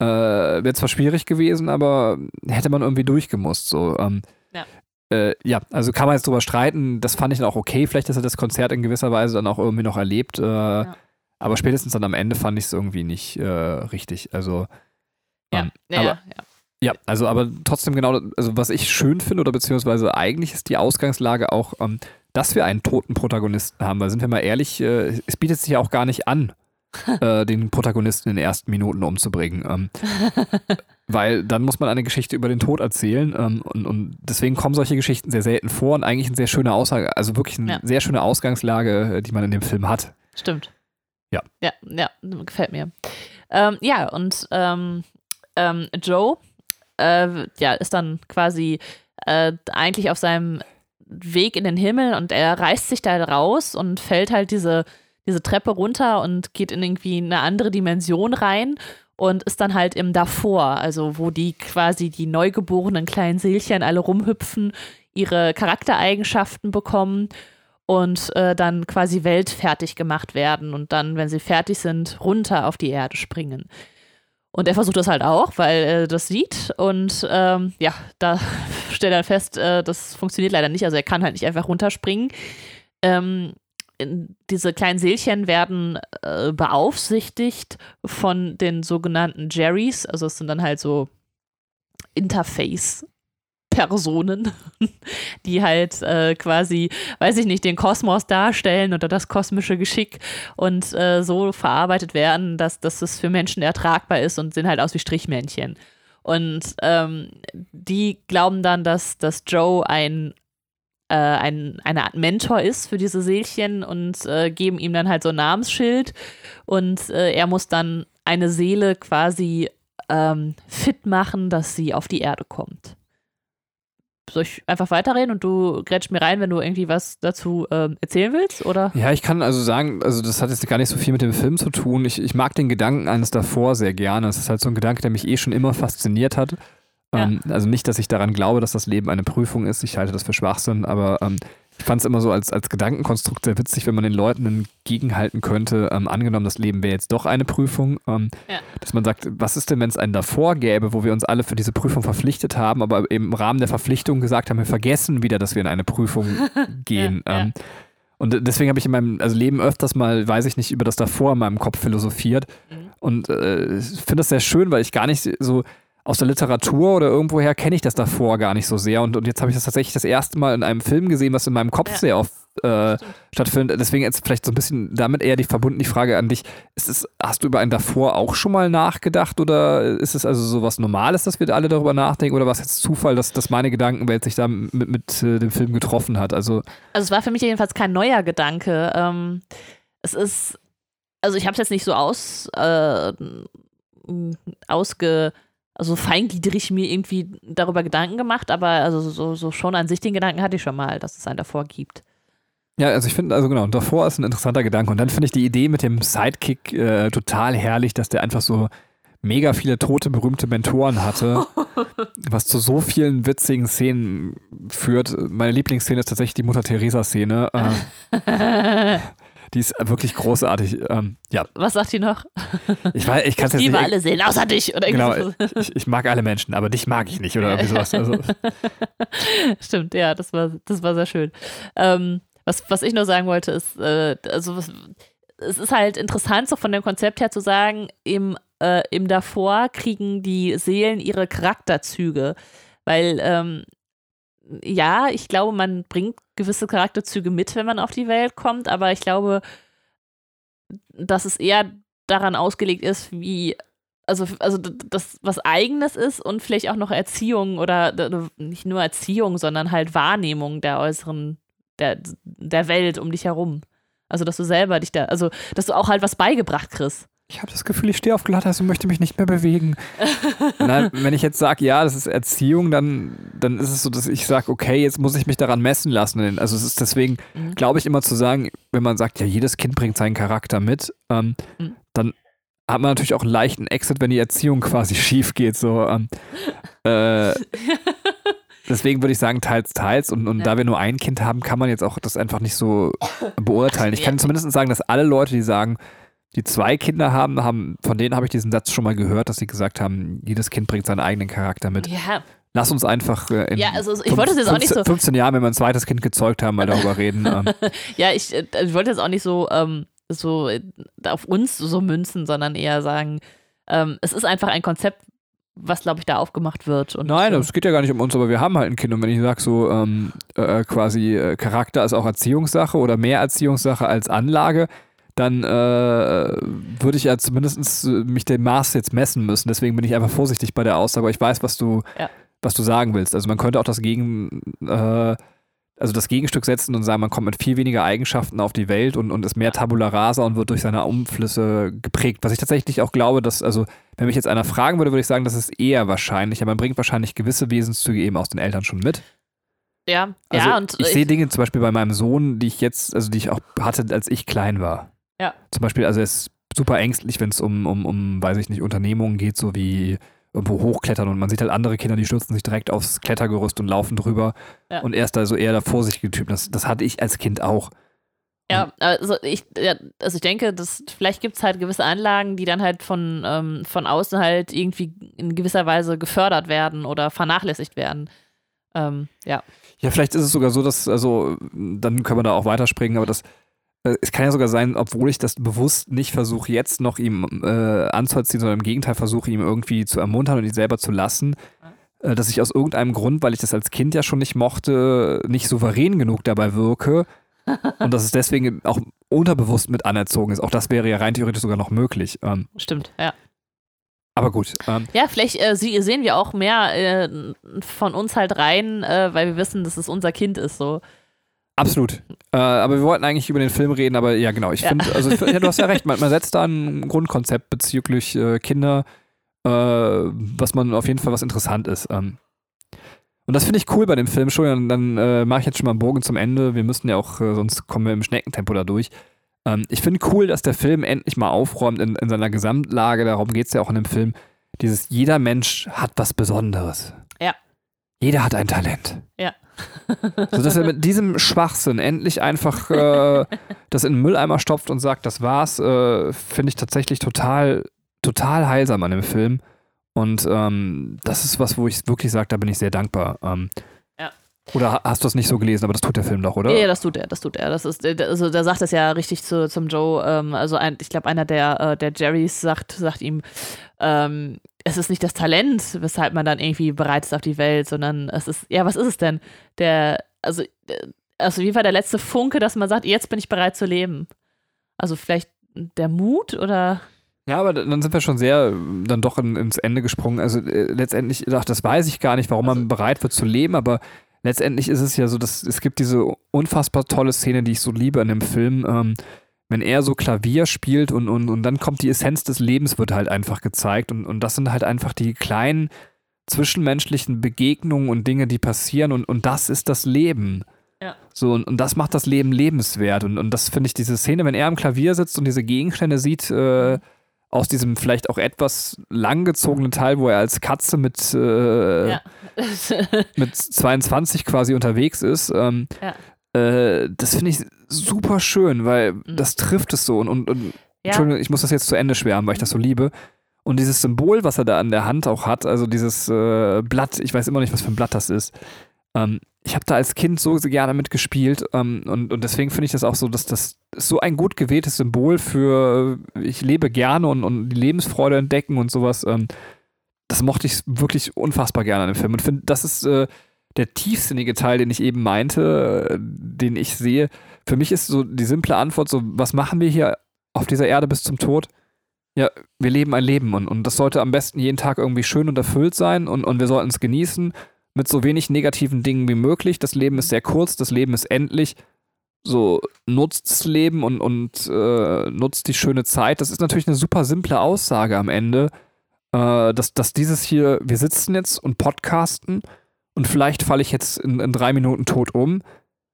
äh, wäre zwar schwierig gewesen, aber hätte man irgendwie durchgemusst. So. Ähm, ja. Äh, ja, also kann man jetzt drüber streiten. Das fand ich dann auch okay. Vielleicht, dass er das Konzert in gewisser Weise dann auch irgendwie noch erlebt. Äh, ja. Aber spätestens dann am Ende fand ich es irgendwie nicht äh, richtig. Also. Ja, ähm, ja, aber, ja, ja. also aber trotzdem genau, also was ich schön finde oder beziehungsweise eigentlich ist die Ausgangslage auch, ähm, dass wir einen toten Protagonisten haben, weil sind wir mal ehrlich, äh, es bietet sich ja auch gar nicht an, äh, den Protagonisten in den ersten Minuten umzubringen. Ähm, weil dann muss man eine Geschichte über den Tod erzählen ähm, und, und deswegen kommen solche Geschichten sehr selten vor und eigentlich eine sehr schöne Aussage, also wirklich eine ja. sehr schöne Ausgangslage, äh, die man in dem Film hat. Stimmt. Ja. Ja, ja, gefällt mir. Ähm, ja, und ähm, ähm, Joe äh, ja, ist dann quasi äh, eigentlich auf seinem Weg in den Himmel und er reißt sich da raus und fällt halt diese, diese Treppe runter und geht in irgendwie eine andere Dimension rein und ist dann halt im Davor, also wo die quasi die neugeborenen kleinen Seelchen alle rumhüpfen, ihre Charaktereigenschaften bekommen und äh, dann quasi weltfertig gemacht werden und dann, wenn sie fertig sind, runter auf die Erde springen. Und er versucht das halt auch, weil er das sieht. Und ähm, ja, da stellt er fest, äh, das funktioniert leider nicht. Also er kann halt nicht einfach runterspringen. Ähm, diese kleinen Seelchen werden äh, beaufsichtigt von den sogenannten Jerrys. Also es sind dann halt so Interface Personen, die halt äh, quasi, weiß ich nicht, den Kosmos darstellen oder das kosmische Geschick und äh, so verarbeitet werden, dass, dass es für Menschen ertragbar ist und sehen halt aus wie Strichmännchen. Und ähm, die glauben dann, dass, dass Joe ein, äh, ein, eine Art Mentor ist für diese Seelchen und äh, geben ihm dann halt so ein Namensschild und äh, er muss dann eine Seele quasi ähm, fit machen, dass sie auf die Erde kommt. Soll ich einfach weiterreden und du grätschst mir rein, wenn du irgendwie was dazu ähm, erzählen willst, oder? Ja, ich kann also sagen, also das hat jetzt gar nicht so viel mit dem Film zu tun. Ich, ich mag den Gedanken eines davor sehr gerne. Es ist halt so ein Gedanke, der mich eh schon immer fasziniert hat. Ja. Ähm, also nicht, dass ich daran glaube, dass das Leben eine Prüfung ist. Ich halte das für Schwachsinn, aber ähm, ich fand es immer so als, als Gedankenkonstrukt sehr witzig, wenn man den Leuten entgegenhalten könnte, ähm, angenommen, das Leben wäre jetzt doch eine Prüfung, ähm, Ja. dass man sagt, was ist denn, wenn es einen davor gäbe, wo wir uns alle für diese Prüfung verpflichtet haben, aber im Rahmen der Verpflichtung gesagt haben, wir vergessen wieder, dass wir in eine Prüfung gehen. Ja, ja. Ähm, und deswegen habe ich in meinem also Leben öfters mal, weiß ich nicht, über das davor in meinem Kopf philosophiert. Mhm. Und äh, ich finde das sehr schön, weil ich gar nicht so aus der Literatur oder irgendwoher kenne ich das davor gar nicht so sehr. Und, und jetzt habe ich das tatsächlich das erste Mal in einem Film gesehen, was in meinem Kopf Ja. sehr oft äh, stattfindet. Deswegen jetzt vielleicht so ein bisschen damit eher die verbunden die Frage an dich. Ist es, hast du über einen davor auch schon mal nachgedacht oder ist es also so was Normales, dass wir alle darüber nachdenken oder war es jetzt Zufall, dass, dass meine Gedankenwelt sich da mit, mit äh, dem Film getroffen hat? Also Also es war für mich jedenfalls kein neuer Gedanke. Ähm, es ist, also ich habe es jetzt nicht so aus, äh, ausge, also feingliedrig mir irgendwie darüber Gedanken gemacht, aber also so, so schon an sich den Gedanken hatte ich schon mal, dass es einen davor gibt. Ja, also ich finde, also genau, davor ist ein interessanter Gedanke. Und dann finde ich die Idee mit dem Sidekick äh, total herrlich, dass der einfach so mega viele tote, berühmte Mentoren hatte, was zu so vielen witzigen Szenen führt. Meine Lieblingsszene ist tatsächlich die Mutter-Theresa-Szene. Äh, die ist wirklich großartig. Ähm, ja, Was sagt die noch? ich weiß, ich jetzt Liebe nicht. alle Seelen, außer dich. Oder Genau, ich, ich mag alle Menschen, aber dich mag ich nicht oder irgendwie sowas. Also, Stimmt, ja, das war, das war sehr schön. Ähm, was, was ich nur sagen wollte, ist, äh, also was, es ist halt interessant, so von dem Konzept her zu sagen, im, äh, im davor kriegen die Seelen ihre Charakterzüge. Weil, ähm, ja, ich glaube, man bringt gewisse Charakterzüge mit, wenn man auf die Welt kommt, aber ich glaube, dass es eher daran ausgelegt ist, wie also, also das was eigenes ist und vielleicht auch noch Erziehung oder nicht nur Erziehung, sondern halt Wahrnehmung der äußeren, der, der Welt um dich herum. Also, dass du selber dich da, also, dass du auch halt was beigebracht kriegst. Ich habe das Gefühl, ich stehe auf Glatteis und möchte mich nicht mehr bewegen. Nein, wenn ich jetzt sage, ja, das ist Erziehung, dann, dann ist es so, dass ich sage, okay, jetzt muss ich mich daran messen lassen. Also es ist deswegen, Mhm. glaube ich, immer zu sagen, wenn man sagt, ja, jedes Kind bringt seinen Charakter mit, ähm, Mhm. dann hat man natürlich auch einen leichten Exit, wenn die Erziehung quasi schief geht. So, ähm, äh, deswegen würde ich sagen, teils, teils. Und, und Ja. da wir nur ein Kind haben, kann man jetzt auch das einfach nicht so beurteilen. Ich kann zumindest sagen, dass alle Leute, die sagen, die zwei Kinder haben, haben, von denen habe ich diesen Satz schon mal gehört, dass sie gesagt haben, jedes Kind bringt seinen eigenen Charakter mit. Ja, Lass uns einfach äh, in Ja, also ich wollte das jetzt auch nicht 15, so- 15 Jahren, wenn wir ein zweites Kind gezeugt haben, mal darüber reden. Ähm, ja, ich, äh, ich wollte jetzt auch nicht so, ähm, so äh, auf uns so münzen, sondern eher sagen, ähm, es ist einfach ein Konzept, was, glaube ich, da aufgemacht wird. Nein, es geht ja gar nicht um uns, aber wir haben halt ein Kind. Und wenn ich sage, so ähm, äh, quasi äh, Charakter ist auch Erziehungssache oder mehr Erziehungssache als Anlage, dann äh, würde ich ja zumindest mich dem Maß jetzt messen müssen. Deswegen bin ich einfach vorsichtig bei der Aussage. Aber ich weiß, was du, Ja. was du sagen willst. Also man könnte auch das Gegen, äh, also das Gegenstück setzen und sagen, man kommt mit viel weniger Eigenschaften auf die Welt und, und ist mehr Tabula rasa und wird durch seine Umflüsse geprägt. Was ich tatsächlich auch glaube, dass, also wenn mich jetzt einer fragen würde, würde ich sagen, das ist eher wahrscheinlich. Aber man bringt wahrscheinlich gewisse Wesenszüge eben aus den Eltern schon mit. ja, Also ja, und ich sehe Dinge zum Beispiel bei meinem Sohn, die ich jetzt, also die ich auch hatte, als ich klein war. Ja. Zum Beispiel, also er ist super ängstlich, wenn es um, um, um, weiß ich nicht, Unternehmungen geht, so wie irgendwo hochklettern und man sieht halt andere Kinder, die stürzen sich direkt aufs Klettergerüst und laufen drüber. Ja. Und er ist da so eher der vorsichtige Typ. Das, das hatte ich als Kind auch. Ja, also ich, ja, also ich denke, dass vielleicht gibt es halt gewisse Anlagen, die dann halt von, ähm, von außen halt irgendwie in gewisser Weise gefördert werden oder vernachlässigt werden. Ähm, ja. Ja, vielleicht ist es sogar so, dass, also, dann können wir da auch weiterspringen, aber das, es kann ja sogar sein, obwohl ich das bewusst nicht versuche, jetzt noch ihm äh, anzuziehen, sondern im Gegenteil versuche, ihm irgendwie zu ermuntern und ihn selber zu lassen, äh, dass ich aus irgendeinem Grund, weil ich das als Kind ja schon nicht mochte, nicht souverän genug dabei wirke. und dass es deswegen auch unterbewusst mit anerzogen ist. Auch das wäre ja rein theoretisch sogar noch möglich. Ähm, Stimmt, ja. aber gut. Ähm, Ja, vielleicht äh, sie, sehen wir auch mehr äh, von uns halt rein, äh, weil wir wissen, dass es unser Kind ist. So. Absolut. Äh, aber wir wollten eigentlich über den Film reden, aber ja, genau. Ich Ja. finde, also ich find- ja, du hast ja recht, man, man setzt da ein Grundkonzept bezüglich äh, Kinder, äh, was man auf jeden Fall was interessant ist. Ähm. Und das finde ich cool bei dem Film schon. Und dann äh, mache ich jetzt schon mal einen Bogen zum Ende. Wir müssen ja auch, äh, sonst kommen wir im Schneckentempo da durch. Ähm, ich finde cool, dass der Film endlich mal aufräumt in, in seiner Gesamtlage. Darum geht es ja auch in dem Film. Dieses, jeder Mensch hat was Besonderes. Jeder hat ein Talent. Ja. So dass er mit diesem Schwachsinn endlich einfach äh, das in den Mülleimer stopft und sagt, das war's, äh, finde ich tatsächlich total, total heilsam an dem Film. Und ähm, das ist was, wo ich wirklich sage, da bin ich sehr dankbar. Ähm, Ja. Oder ha- hast du das nicht so gelesen, aber das tut der Film doch, oder? Ja, ja, das tut er, das tut er. Das ist, äh, also da sagt es ja richtig zu, zum Joe. Ähm, also ein, ich glaube, einer der, äh, der Jerrys sagt, sagt ihm, ähm, es ist nicht das Talent, weshalb man dann irgendwie bereit ist auf die Welt, sondern es ist, ja, was ist es denn? Der, also, äh, also wie war der letzte Funke, dass man sagt, jetzt bin ich bereit zu leben? Also vielleicht der Mut oder? Ja, aber dann sind wir schon sehr äh, dann doch in, ins Ende gesprungen. Also äh, letztendlich, ach, das weiß ich gar nicht, warum man bereit wird zu leben, aber letztendlich ist es ja so, dass es gibt diese unfassbar tolle Szene, die ich so liebe an dem Film, ähm, wenn er so Klavier spielt und, und, und dann kommt die Essenz des Lebens, wird halt einfach gezeigt. Und, und das sind halt einfach die kleinen zwischenmenschlichen Begegnungen und Dinge, die passieren und, und das ist das Leben. Ja. So, und, und das macht das Leben lebenswert. Und, und das finde ich, diese Szene, wenn er am Klavier sitzt und diese Gegenstände sieht, äh, aus diesem vielleicht auch etwas langgezogenen Teil, wo er als Katze mit, äh, Ja. mit 22 quasi unterwegs ist, ähm, äh, das finde ich super schön, weil das trifft es so. Und, und, und Mhm. Ja. Entschuldigung, ich muss das jetzt zu Ende schwärmen, weil ich das so liebe. Und dieses Symbol, was er da an der Hand auch hat, also dieses äh, Blatt, ich weiß immer nicht, was für ein Blatt das ist. Ähm, ich habe da als Kind so gerne mitgespielt ähm, und, und deswegen finde ich das auch so, dass das so ein gut gewähltes Symbol für ich lebe gerne und, und die Lebensfreude entdecken und sowas. Ähm, das mochte ich wirklich unfassbar gerne an dem Film und finde, das ist äh, der tiefsinnige Teil, den ich eben meinte, äh, den ich sehe. Für mich ist so die simple Antwort so, was machen wir hier auf dieser Erde bis zum Tod? Ja, wir leben ein Leben und, und das sollte am besten jeden Tag irgendwie schön und erfüllt sein und, und wir sollten es genießen mit so wenig negativen Dingen wie möglich. Das Leben ist sehr kurz, das Leben ist endlich. So nutzt das Leben und, und äh, nutzt die schöne Zeit. Das ist natürlich eine super simple Aussage am Ende, äh, dass, dass dieses hier, wir sitzen jetzt und podcasten und vielleicht falle ich jetzt in, in drei Minuten tot um.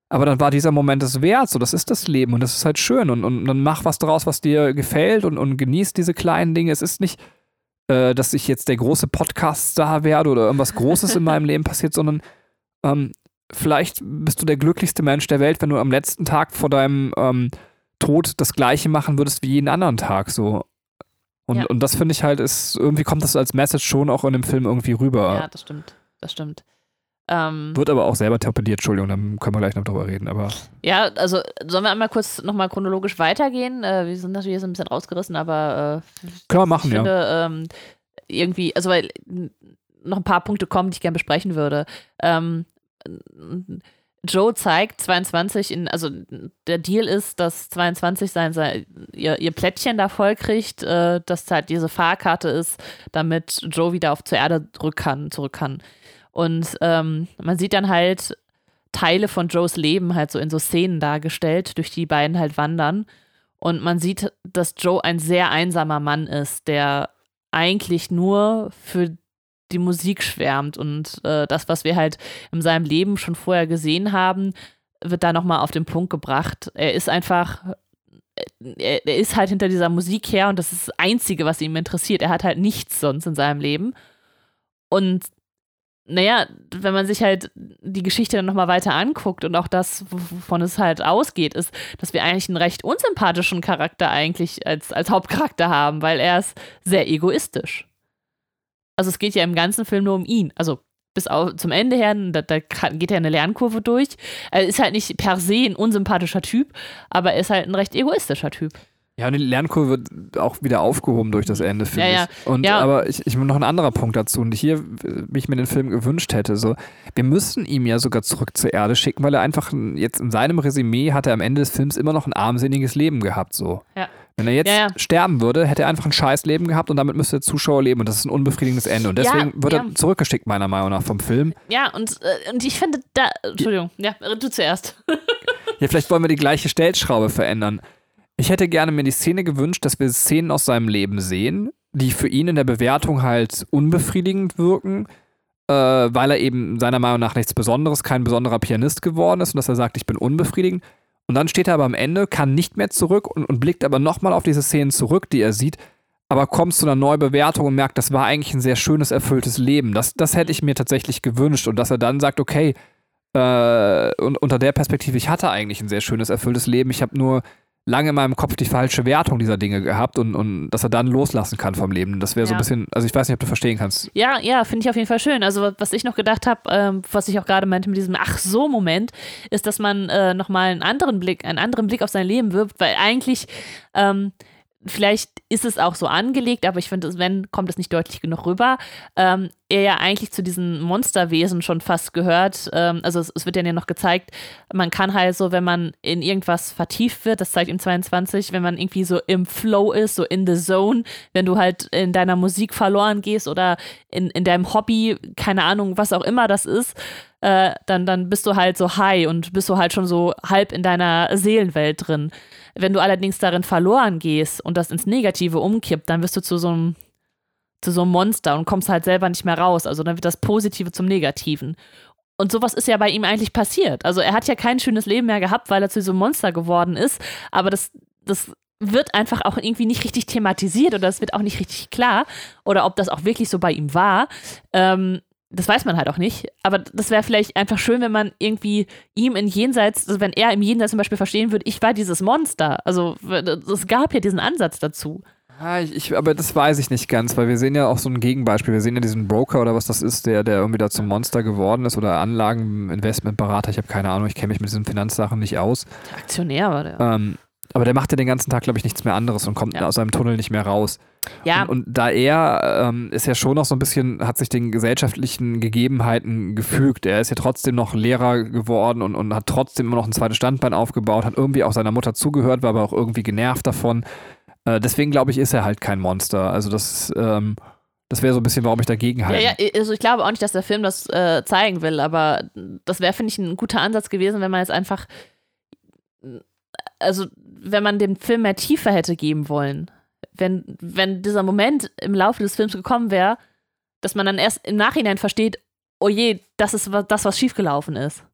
Aber dann war dieser Moment es wert, so das ist das Leben und das ist halt schön und, und dann mach was draus, was dir gefällt und, und genieß diese kleinen Dinge. Es ist nicht, äh, dass ich jetzt der große Podcast-Star werde oder irgendwas Großes in meinem Leben passiert, sondern ähm, vielleicht bist du der glücklichste Mensch der Welt, wenn du am letzten Tag vor deinem ähm, Tod das Gleiche machen würdest wie jeden anderen Tag so. Und, Ja. und das finde ich halt, ist, irgendwie kommt das als Message schon auch in dem Film irgendwie rüber. Ja, das stimmt. Das stimmt. Ähm, Wird aber auch selber torpediert, Entschuldigung, dann können wir gleich noch drüber reden. Aber ja, also sollen wir einmal kurz nochmal chronologisch weitergehen? Äh, wir sind natürlich jetzt ein bisschen rausgerissen, aber äh, können wir machen, ich ja. finde ähm, irgendwie, also weil noch ein paar Punkte kommen, die ich gerne besprechen würde. Ähm, Joe zeigt 22 in, also der Deal ist, dass 22 sein, sein ihr, ihr Plättchen da voll kriegt, äh, dass halt diese Fahrkarte ist, damit Joe wieder auf zur Erde zurück kann, zurück kann. Und ähm, man sieht dann halt Teile von Joes Leben halt so in so Szenen dargestellt, durch die beiden halt wandern. Und man sieht, dass Joe ein sehr einsamer Mann ist, der eigentlich nur für die Musik schwärmt. Und äh, das, was wir halt in seinem Leben schon vorher gesehen haben, wird da nochmal auf den Punkt gebracht. Er ist einfach, er, er ist halt hinter dieser Musik her und das ist das Einzige, was ihn interessiert. Er hat halt nichts sonst in seinem Leben. Und naja, wenn man sich halt die Geschichte dann nochmal weiter anguckt und auch das, wovon es halt ausgeht, ist, dass wir eigentlich einen recht unsympathischen Charakter eigentlich als, als Hauptcharakter haben, weil er ist sehr egoistisch. Also es geht ja im ganzen Film nur um ihn. Also bis auf, zum Ende her, da, da geht er eine Lernkurve durch. Er ist halt nicht per se ein unsympathischer Typ, aber er ist halt ein recht egoistischer Typ. Ja, und die Lernkurve wird auch wieder aufgehoben durch das Ende, finde Ja, ja. ich. Und Ja. aber ich, ich noch ein anderer Punkt dazu und hier äh, mich mir den Film gewünscht hätte. So, wir müssen ihm ja sogar zurück zur Erde schicken, weil er einfach ein- jetzt in seinem Resümee hat er am Ende des Films immer noch ein armseliges Leben gehabt. So. Ja. Wenn er jetzt Ja, ja. sterben würde, hätte er einfach ein scheiß Leben gehabt und damit müsste der Zuschauer leben und das ist ein unbefriedigendes Ende. Und deswegen Ja, wird ja. er zurückgeschickt, meiner Meinung nach, vom Film. Ja, und, äh, und ich finde da. Entschuldigung, ja, du zuerst. Ja, vielleicht wollen wir die gleiche Stellschraube verändern. Ich hätte gerne mir die Szene gewünscht, dass wir Szenen aus seinem Leben sehen, die für ihn in der Bewertung halt unbefriedigend wirken, äh, weil er eben seiner Meinung nach nichts Besonderes, kein besonderer Pianist geworden ist und dass er sagt, ich bin unbefriedigend. Und dann steht er aber am Ende, kann nicht mehr zurück und, und blickt aber nochmal auf diese Szenen zurück, die er sieht, aber kommt zu einer Neubewertung und merkt, das war eigentlich ein sehr schönes, erfülltes Leben. Das, das hätte ich mir tatsächlich gewünscht und dass er dann sagt, okay, äh, und unter der Perspektive, ich hatte eigentlich ein sehr schönes, erfülltes Leben. Ich habe nur lange in meinem Kopf die falsche Wertung dieser Dinge gehabt und, und dass er dann loslassen kann vom Leben. Das wäre so ein Ja. bisschen, also ich weiß nicht, ob du verstehen kannst. Ja, ja, finde ich auf jeden Fall schön. Also was ich noch gedacht habe, ähm, was ich auch gerade meinte mit diesem Ach so Moment, ist, dass man äh, nochmal einen anderen Blick, einen anderen Blick auf sein Leben wirft, weil eigentlich ähm, vielleicht ist es auch so angelegt, aber ich finde, wenn kommt es nicht deutlich genug rüber. Ähm, er ja eigentlich zu diesen Monsterwesen schon fast gehört. Ähm, also es, es wird ja noch gezeigt, man kann halt so, wenn man in irgendwas vertieft wird, das zeigt ihm 22, wenn man irgendwie so im Flow ist, so in the zone, wenn du halt in deiner Musik verloren gehst oder in, in deinem Hobby, keine Ahnung, was auch immer das ist, äh, dann, dann bist du halt so high und bist du halt schon so halb in deiner Seelenwelt drin. Wenn du allerdings darin verloren gehst und das ins Negative umkippt, dann wirst du zu so einem zu so einem Monster und kommst halt selber nicht mehr raus. Also dann wird das Positive zum Negativen. Und sowas ist ja bei ihm eigentlich passiert. Also er hat ja kein schönes Leben mehr gehabt, weil er zu so einem Monster geworden ist. Aber das, das wird einfach auch irgendwie nicht richtig thematisiert oder es wird auch nicht richtig klar. Oder ob das auch wirklich so bei ihm war. Ähm, das weiß man halt auch nicht. Aber das wäre vielleicht einfach schön, wenn man irgendwie ihm in Jenseits, also wenn er im Jenseits zum Beispiel verstehen würde, ich war dieses Monster. Also es gab ja diesen Ansatz dazu. Ja, ich, ich, aber das weiß ich nicht ganz, weil wir sehen ja auch so ein Gegenbeispiel. Wir sehen ja diesen Broker oder was das ist, der, der irgendwie da zum Monster geworden ist oder Anlagen, Investmentberater, ich habe keine Ahnung, ich kenne mich mit diesen Finanzsachen nicht aus. Der Aktionär war der. Ähm, aber der macht ja den ganzen Tag, glaube ich, nichts mehr anderes und kommt Ja. aus seinem Tunnel nicht mehr raus. Ja, Und, und da er ähm, ist ja schon noch so ein bisschen, hat sich den gesellschaftlichen Gegebenheiten gefügt. Er ist ja trotzdem noch Lehrer geworden und, und hat trotzdem immer noch ein zweites Standbein aufgebaut, hat irgendwie auch seiner Mutter zugehört, war aber auch irgendwie genervt davon. Äh, deswegen glaube ich, ist er halt kein Monster. Also das, ähm, das wäre so ein bisschen, warum ich dagegen Ja, halte. ja, also ich glaube auch nicht, dass der Film das äh, zeigen will, aber das wäre, finde ich, ein guter Ansatz gewesen, wenn man jetzt einfach, also wenn man dem Film mehr Tiefe hätte geben wollen. Wenn, wenn dieser Moment im Laufe des Films gekommen wäre, dass man dann erst im Nachhinein versteht, oh je, das ist das, was schiefgelaufen ist.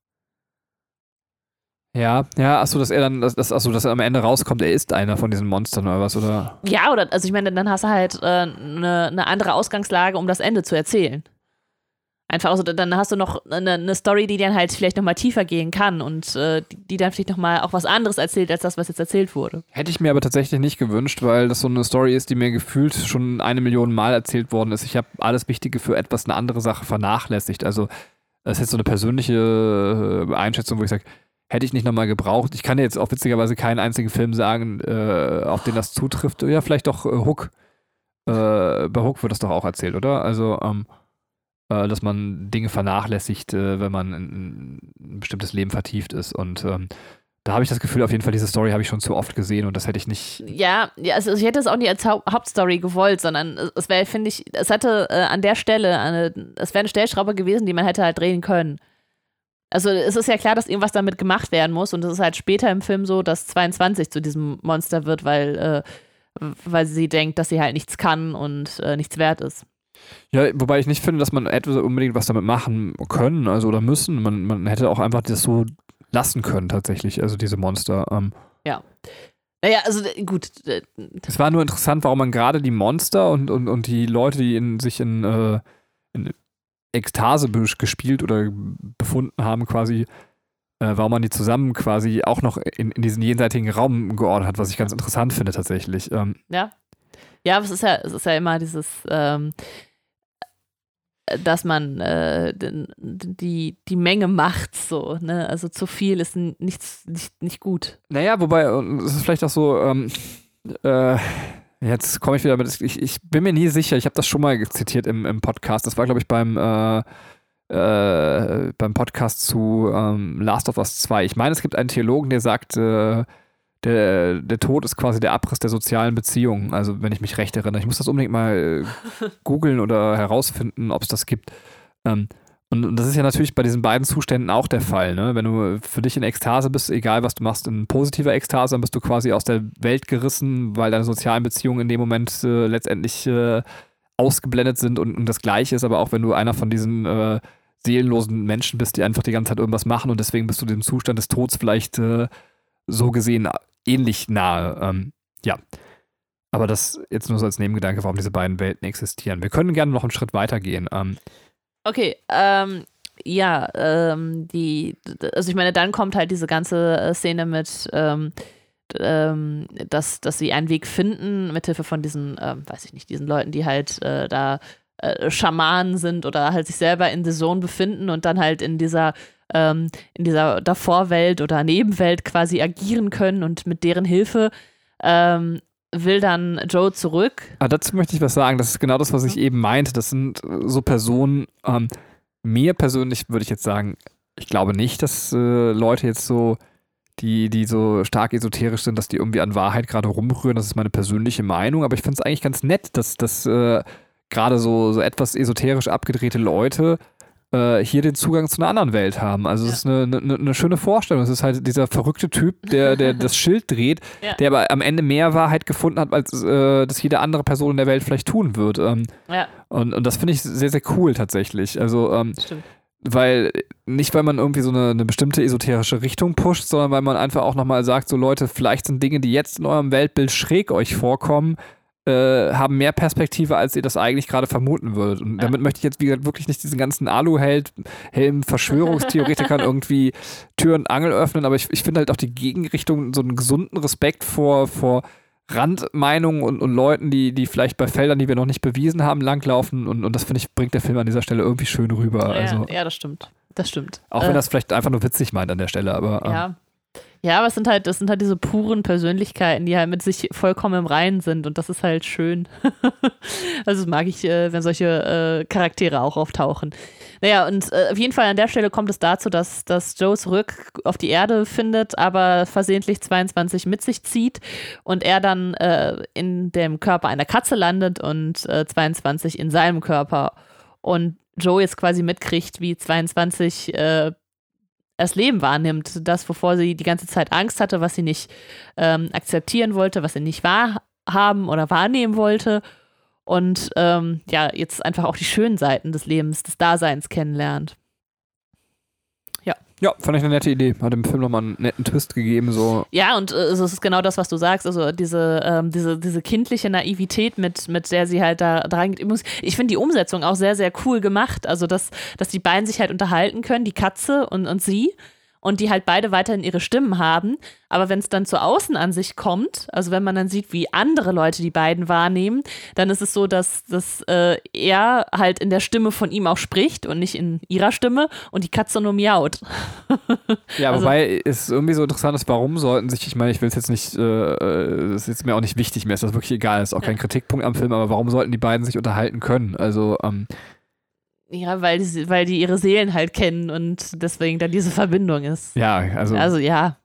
Ja, ja, achso, dass er dann, dass, dass, achso, dass er am Ende rauskommt, er ist einer von diesen Monstern oder was, oder? Ja, oder, also ich meine, dann hast du halt eine äh, ne andere Ausgangslage, um das Ende zu erzählen. Einfach, also dann hast du noch eine, eine Story, die dann halt vielleicht nochmal tiefer gehen kann und äh, die, dann vielleicht nochmal auch was anderes erzählt, als das, was jetzt erzählt wurde. Hätte ich mir aber tatsächlich nicht gewünscht, weil das so eine Story ist, die mir gefühlt schon eine Million Mal erzählt worden ist. Ich habe alles Wichtige für etwas eine andere Sache vernachlässigt. Also, das ist jetzt so eine persönliche äh, Einschätzung, wo ich sage, hätte ich nicht nochmal gebraucht. Ich kann jetzt auch witzigerweise keinen einzigen Film sagen, äh, auf den das zutrifft. Ja, vielleicht doch äh, Hook. Äh, bei Hook wird das doch auch erzählt, oder? Also, ähm, äh, dass man Dinge vernachlässigt, äh, wenn man in, in ein bestimmtes Leben vertieft ist. Und ähm, da habe ich das Gefühl, auf jeden Fall, diese Story habe ich schon zu oft gesehen und das hätte ich nicht. Ja, ja also ich hätte es auch nicht als Hau Hauptstory gewollt, sondern es- es wäre, finde ich, es hätte äh, an der Stelle, eine, es wäre eine Stellschraube gewesen, die man hätte halt drehen können. Also es ist ja klar, dass irgendwas damit gemacht werden muss und es ist halt später im Film so, dass 22 zu diesem Monster wird, weil, äh, weil sie denkt, dass sie halt nichts kann und äh, nichts wert ist. Ja, wobei ich nicht finde, dass man etwas unbedingt was damit machen können, also oder müssen. Man, man hätte auch einfach das so lassen können, tatsächlich, also diese Monster. Ähm, Naja, also gut, es war nur interessant, warum man gerade die Monster und, und, und die Leute, die in, sich in, äh, in Ekstase gespielt oder befunden haben, quasi, äh, warum man die zusammen quasi auch noch in, in diesen jenseitigen Raum geordnet hat, was ich ganz interessant finde tatsächlich. Ähm, Ja. Ja, aber es ist ja, es ist ja immer dieses, ähm, dass man äh, die, die Menge macht so, ne? Also zu viel ist nichts, nicht, nicht gut. Naja, wobei, äh, es ist vielleicht auch so, ähm, Äh, jetzt komme ich wieder mit. Ich, ich, bin mir nie sicher. Ich habe das schon mal zitiert im, im Podcast. Das war, glaube ich, beim, äh, äh, beim Podcast zu ähm, Last of Us 2. Ich meine, es gibt einen Theologen, der sagt, äh, der, der Tod ist quasi der Abriss der sozialen Beziehungen. Also, wenn ich mich recht erinnere. Ich muss das unbedingt mal äh, googeln oder herausfinden, ob es das gibt. Ähm, und, und, das ist ja natürlich bei diesen beiden Zuständen auch der Fall. Ne? Wenn du für dich in Ekstase bist, egal was du machst, in positiver Ekstase, dann bist du quasi aus der Welt gerissen, weil deine sozialen Beziehungen in dem Moment äh, letztendlich äh, ausgeblendet sind. Und, und, das Gleiche ist aber auch, wenn du einer von diesen äh, seelenlosen Menschen bist, die einfach die ganze Zeit irgendwas machen und deswegen bist du dem Zustand des Todes vielleicht äh, so gesehen ähnlich nahe. Ähm, ja. Aber das jetzt nur so als Nebengedanke, warum diese beiden Welten existieren. Wir können gerne noch einen Schritt weiter gehen. Ähm, Okay, ähm, ja, ähm, die, also ich meine, dann kommt halt diese ganze äh, Szene mit, ähm, ähm, dass, dass sie einen Weg finden, mithilfe von diesen, ähm, weiß ich nicht, diesen Leuten, die halt äh, da äh, Schamanen sind oder halt sich selber in der Zone befinden und dann halt in dieser ähm, in dieser Davorwelt oder Nebenwelt quasi agieren können und mit deren Hilfe ähm, will dann Joe zurück. Ah, dazu möchte ich was sagen. Das ist genau das, was ich mhm. eben meinte. Das sind äh, so Personen. Ähm, mir persönlich würde ich jetzt sagen, ich glaube nicht, dass äh, Leute jetzt so, die, die so stark esoterisch sind, dass die irgendwie an Wahrheit gerade rumrühren. Das ist meine persönliche Meinung. Aber ich finde es eigentlich ganz nett, dass, dass äh, gerade so, so etwas esoterisch abgedrehte Leute äh, hier den Zugang zu einer anderen Welt haben. Also es ja. ist eine, eine, eine, schöne Vorstellung. Es ist halt dieser verrückte Typ, der, der das Schild dreht, ja. der aber am Ende mehr Wahrheit gefunden hat, als äh, das jede andere Person in der Welt vielleicht tun wird. Ähm, ja. und, und das finde ich sehr, sehr cool tatsächlich. Also ähm, Stimmt weil nicht, weil man irgendwie so eine, eine, bestimmte esoterische Richtung pusht, sondern weil man einfach auch nochmal sagt, so Leute, vielleicht sind Dinge, die jetzt in eurem Weltbild schräg euch vorkommen, äh, haben mehr Perspektive, als ihr das eigentlich gerade vermuten würdet. Und ja. damit möchte ich jetzt wie gesagt, wirklich nicht diesen ganzen Aluheld, Helm, Verschwörungstheoretikern irgendwie Tür und Angel öffnen, aber ich, ich finde halt auch die Gegenrichtung, so einen gesunden Respekt vor, vor Randmeinungen und, und Leuten, die, die vielleicht bei Feldern, die wir noch nicht bewiesen haben, langlaufen. Und, und das finde ich, bringt der Film an dieser Stelle irgendwie schön rüber. Ja, also, ja das stimmt. Das stimmt. Auch wenn äh, das vielleicht einfach nur witzig meint an der Stelle, aber. Ähm, ja, ja, aber es sind halt, das sind halt diese puren Persönlichkeiten, die halt mit sich vollkommen im Reinen sind und das ist halt schön. also das mag ich, äh, wenn solche äh, Charaktere auch auftauchen. Naja, und äh, auf jeden Fall an der Stelle kommt es dazu, dass, dass Joe zurück auf die Erde findet, aber versehentlich 22 mit sich zieht und er dann äh, in dem Körper einer Katze landet und 22 äh, in seinem Körper. Und Joe jetzt quasi mitkriegt, wie 22 äh, das Leben wahrnimmt. Das, wovor sie die ganze Zeit Angst hatte, was sie nicht ähm, akzeptieren wollte, was sie nicht wahrhaben oder wahrnehmen wollte. Und ähm, ja, jetzt einfach auch die schönen Seiten des Lebens, des Daseins kennenlernt. Ja. Fand ich eine nette Idee. Hat dem Film nochmal einen netten Twist gegeben. So. Ja, und äh, es ist genau das, was du sagst. Also diese, ähm, diese, diese kindliche Naivität, mit, mit der sie halt da dran geht. Ich finde die Umsetzung auch sehr, sehr cool gemacht. Also, dass, dass die beiden sich halt unterhalten können, die Katze und, und sie und die halt beide weiterhin ihre Stimmen haben. Aber wenn es dann zur Außenansicht kommt, also wenn man dann sieht, wie andere Leute die beiden wahrnehmen, dann ist es so, dass, dass äh, er halt in der Stimme von ihm auch spricht und nicht in ihrer Stimme und die Katze nur miaut. ja, also, wobei es irgendwie so interessant ist, warum sollten sich, ich meine, ich will es jetzt nicht, äh, das ist jetzt mir auch nicht wichtig, mehr ist das wirklich egal, ist auch kein Kritikpunkt am Film, aber warum sollten die beiden sich unterhalten können? Also, ähm, ja, weil die, weil die ihre Seelen halt kennen und deswegen da diese Verbindung ist. Ja, also. Also ja.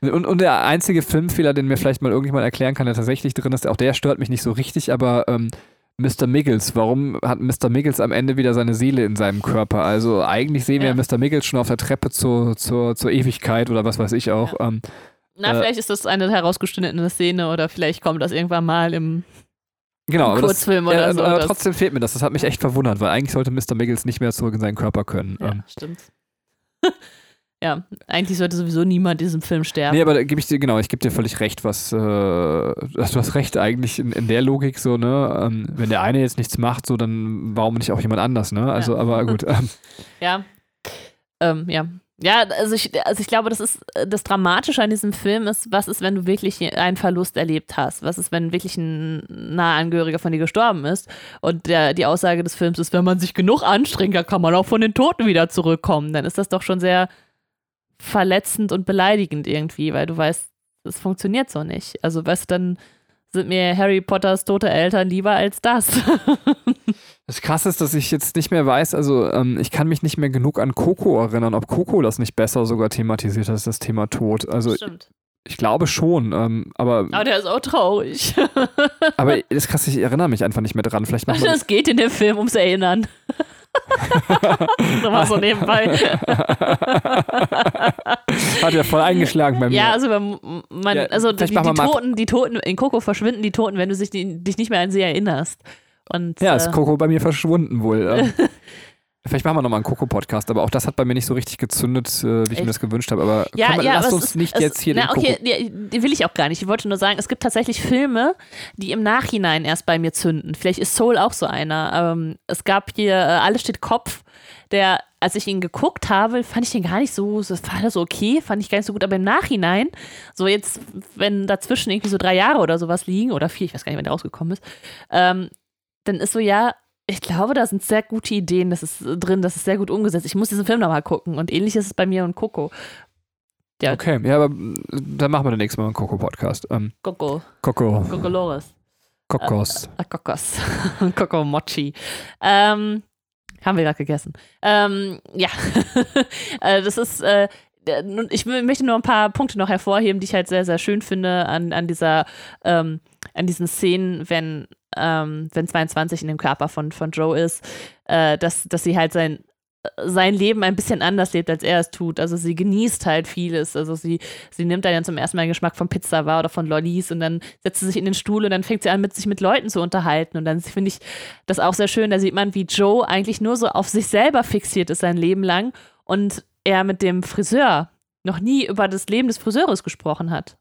Und, und der einzige Filmfehler, den mir vielleicht mal irgendjemand erklären kann, der tatsächlich drin ist, auch der stört mich nicht so richtig, aber ähm, Mr. Miggles, warum hat Mr. Miggles am Ende wieder seine Seele in seinem Körper? Also eigentlich sehen ja. wir Mr. Miggles schon auf der Treppe zur, zur, zur Ewigkeit oder was weiß ich auch. Ja. Ähm, Na, äh, vielleicht ist das eine herausgeschnittene Szene oder vielleicht kommt das irgendwann mal im Genau, Kurzfilm das, oder ja, so. Aber trotzdem fehlt mir das. Das hat mich echt verwundert, weil eigentlich sollte Mr. Miggles nicht mehr zurück in seinen Körper können. Ja, ähm. stimmt. ja, eigentlich sollte sowieso niemand in diesem Film sterben. Nee, aber da gebe ich dir, genau, ich gebe dir völlig recht, was, äh, du hast recht eigentlich in, in der Logik so, ne, ähm, wenn der eine jetzt nichts macht, so, dann warum nicht auch jemand anders, ne, also, ja. aber gut. Ähm. Ja, ähm, ja, ja, also ich, also ich glaube, das ist das Dramatische an diesem Film ist, was ist, wenn du wirklich einen Verlust erlebt hast? Was ist, wenn wirklich ein naher Angehöriger von dir gestorben ist? Und der, die Aussage des Films ist, wenn man sich genug anstrengt, dann kann man auch von den Toten wieder zurückkommen. Dann ist das doch schon sehr verletzend und beleidigend irgendwie, weil du weißt, es funktioniert so nicht. Also weißt du, dann sind mir Harry Potters tote Eltern lieber als das. Das Krasse ist, dass ich jetzt nicht mehr weiß, also ähm, ich kann mich nicht mehr genug an Coco erinnern, ob Coco das nicht besser sogar thematisiert als das Thema Tod. Also Stimmt. ich glaube schon, ähm, aber, Aber der ist auch traurig. aber das ist krass, ich erinnere mich einfach nicht mehr dran. Vielleicht machen wir Es geht in dem Film ums Erinnern. Nochmal so nebenbei. Hat ja voll eingeschlagen bei mir. Ja, also, man, Ja, also die, die, mal- Toten, die Toten in Coco verschwinden die Toten, wenn du die, dich nicht mehr an sie erinnerst. Und, Ja, ist äh, Coco bei mir verschwunden wohl. Vielleicht machen wir nochmal einen Coco-Podcast, aber auch das hat bei mir nicht so richtig gezündet, äh, wie ich Echt? mir das gewünscht habe. Aber ja, komm, ja, aber uns ist, nicht jetzt hier na, den okay, Coco. die will ich auch gar nicht. Ich wollte nur sagen, es gibt tatsächlich Filme, die im Nachhinein erst bei mir zünden. Vielleicht ist Soul auch so einer. Ähm, es gab hier äh, Alles steht Kopf, der, als ich ihn geguckt habe, fand ich den gar nicht so, so fand das so okay, fand ich gar nicht so gut. Aber im Nachhinein, so jetzt, wenn dazwischen irgendwie so drei Jahre oder sowas liegen, oder vier, ich weiß gar nicht, wann der rausgekommen ist, ähm, dann ist so, ja, ich glaube, da sind sehr gute Ideen das ist äh, drin, das ist sehr gut umgesetzt. Ich muss diesen Film nochmal gucken. Und ähnlich ist es bei mir und Coco. Ja, Okay, ja, aber mm, dann machen wir den nächsten Mal einen Coco-Podcast. Ähm, Coco, Coco, Coco Loris. Kokos. Ah, Kokos. Coco Mochi. Ähm, haben wir gerade gegessen. Ähm, ja, äh, das ist, äh, ich möchte nur ein paar Punkte noch hervorheben, die ich halt sehr, sehr schön finde an, an dieser, ähm, an diesen Szenen, wenn, ähm, wenn 22 in dem Körper von, von Joe ist, äh, dass, dass sie halt sein, sein Leben ein bisschen anders lebt, als er es tut. Also sie genießt halt vieles. Also sie, sie nimmt dann ja zum ersten Mal den Geschmack von Pizza wahr oder von Lollis und dann setzt sie sich in den Stuhl und dann fängt sie an, mit sich mit Leuten zu unterhalten. Und dann finde ich das auch sehr schön. Da sieht man, wie Joe eigentlich nur so auf sich selber fixiert ist sein Leben lang und er mit dem Friseur noch nie über das Leben des Friseurs gesprochen hat.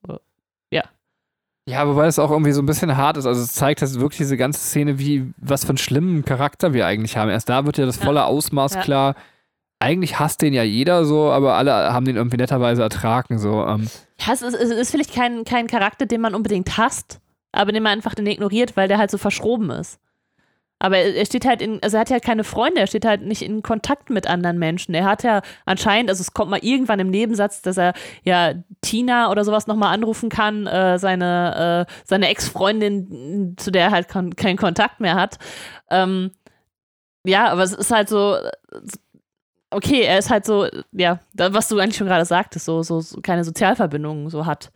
Ja, wobei es auch irgendwie so ein bisschen hart ist. Also es zeigt halt wirklich diese ganze Szene, wie, was für einen schlimmen Charakter wir eigentlich haben. Erst da wird ja das volle Ausmaß Ja. klar. Eigentlich hasst den ja jeder so, aber alle haben den irgendwie netterweise ertragen. So. Ähm, Ja, es ist, es ist vielleicht kein, kein Charakter, den man unbedingt hasst, aber den man einfach den ignoriert, weil der halt so verschroben ist. Aber er steht halt in, also er hat ja keine Freunde, er steht halt nicht in Kontakt mit anderen Menschen. Er hat ja anscheinend, also es kommt mal irgendwann im Nebensatz, dass er ja Tina oder sowas nochmal anrufen kann, äh, seine, äh, seine Ex-Freundin, zu der er halt kon keinen Kontakt mehr hat. Ähm, ja, aber es ist halt so, okay, er ist halt so, ja, was du eigentlich schon gerade sagtest, so, so, so keine Sozialverbindungen so hat.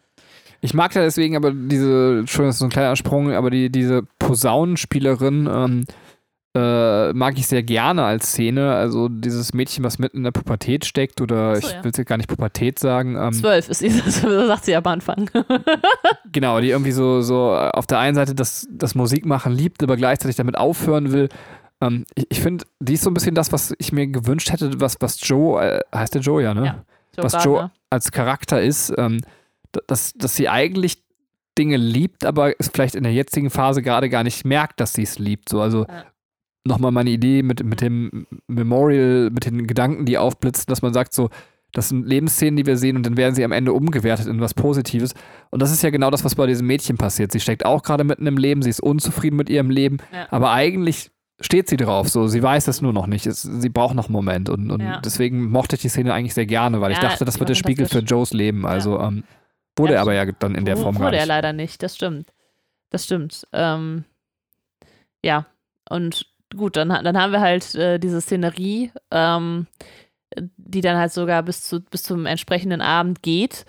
Ich mag ja deswegen aber diese, Entschuldigung, das ist so ein kleiner Sprung, aber die, diese Posaunenspielerin ähm, äh, mag ich sehr gerne als Szene. Also dieses Mädchen, was mitten in der Pubertät steckt, oder so, ich ja. will jetzt gar nicht Pubertät sagen. Ähm, Zwölf ist sie, das sagt sie am Anfang. Genau, die irgendwie so, so auf der einen Seite das, das Musikmachen liebt, aber gleichzeitig damit aufhören will. Ähm, ich ich finde, die ist so ein bisschen das, was ich mir gewünscht hätte, was, was Joe, äh, heißt der Joe, ja, ne? Ja. Joe was Gardner. Joe als Charakter ist, ähm, dass, dass sie eigentlich Dinge liebt, aber es vielleicht in der jetzigen Phase gerade gar nicht merkt, dass sie es liebt. So, also Ja. nochmal meine Idee mit, mit dem Memorial, mit den Gedanken, die aufblitzen, dass man sagt, so, das sind Lebensszenen, die wir sehen und dann werden sie am Ende umgewertet in was Positives. Und das ist ja genau das, was bei diesem Mädchen passiert. Sie steckt auch gerade mitten im Leben, sie ist unzufrieden mit ihrem Leben, Ja. aber eigentlich steht sie drauf. So, sie weiß es nur noch nicht. Es, sie braucht noch einen Moment. Und, und Ja. deswegen mochte ich die Szene eigentlich sehr gerne, weil ich Ja, dachte, das wird der Spiegel für. Joes Leben. Also ähm, wurde Ja, er aber ja dann in der Form gar Wurde er leider nicht, das stimmt. Das stimmt. Ähm, ja, und gut, dann, dann haben wir halt äh, diese Szenerie, ähm, die dann halt sogar bis, zu, bis zum entsprechenden Abend geht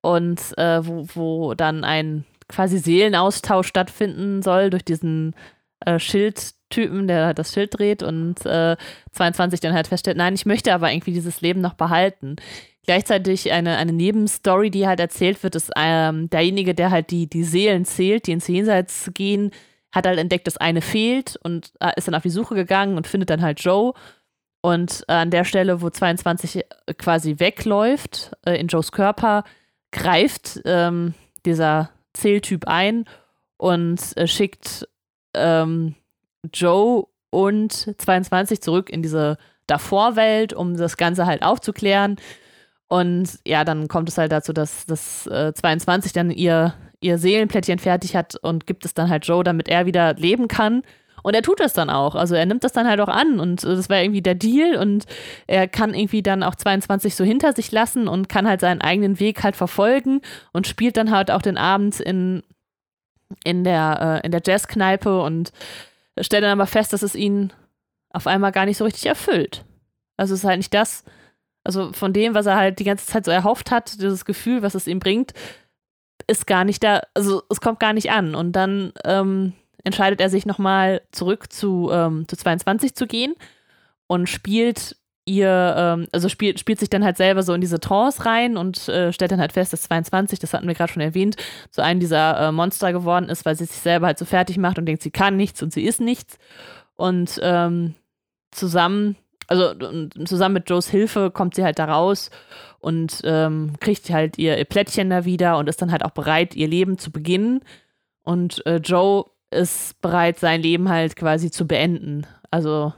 und äh, wo, wo dann ein quasi Seelenaustausch stattfinden soll durch diesen äh, Schildtypen, der halt das Schild dreht und äh, 22 dann halt feststellt, nein, ich möchte aber irgendwie dieses Leben noch behalten. Gleichzeitig eine, eine Nebenstory, die halt erzählt wird, ist ähm, derjenige, der halt die, die Seelen zählt, die ins Jenseits gehen, hat halt entdeckt, dass eine fehlt und äh, ist dann auf die Suche gegangen und findet dann halt Joe. Und äh, an der Stelle, wo 22 quasi wegläuft äh, in Joes Körper, greift ähm, dieser Zähltyp ein und äh, schickt ähm, Joe und 22 zurück in diese Davorwelt, um das Ganze halt aufzuklären. Und ja, dann kommt es halt dazu, dass, dass äh, 22 dann ihr, ihr Seelenplättchen fertig hat und gibt es dann halt Joe, damit er wieder leben kann. Und er tut das dann auch. Also er nimmt das dann halt auch an und äh, das war irgendwie der Deal und er kann irgendwie dann auch 22 so hinter sich lassen und kann halt seinen eigenen Weg halt verfolgen und spielt dann halt auch den Abend in, in der, äh, in der Jazzkneipe und stellt dann aber fest, dass es ihn auf einmal gar nicht so richtig erfüllt. Also es ist halt nicht das, also von dem, was er halt die ganze Zeit so erhofft hat, dieses Gefühl, was es ihm bringt, ist gar nicht da, also es kommt gar nicht an. Und dann ähm, entscheidet er sich nochmal zurück zu, ähm, zu 22 zu gehen und spielt ihr, ähm, also spielt, spielt sich dann halt selber so in diese Trance rein und äh, stellt dann halt fest, dass 22, das hatten wir gerade schon erwähnt, so einen dieser äh, Monster geworden ist, weil sie sich selber halt so fertig macht und denkt, sie kann nichts und sie ist nichts. Und ähm, zusammen, also zusammen mit Joes Hilfe kommt sie halt da raus und ähm, kriegt halt ihr, ihr Plättchen da wieder und ist dann halt auch bereit, ihr Leben zu beginnen. Und äh, Joe ist bereit, sein Leben halt quasi zu beenden. Also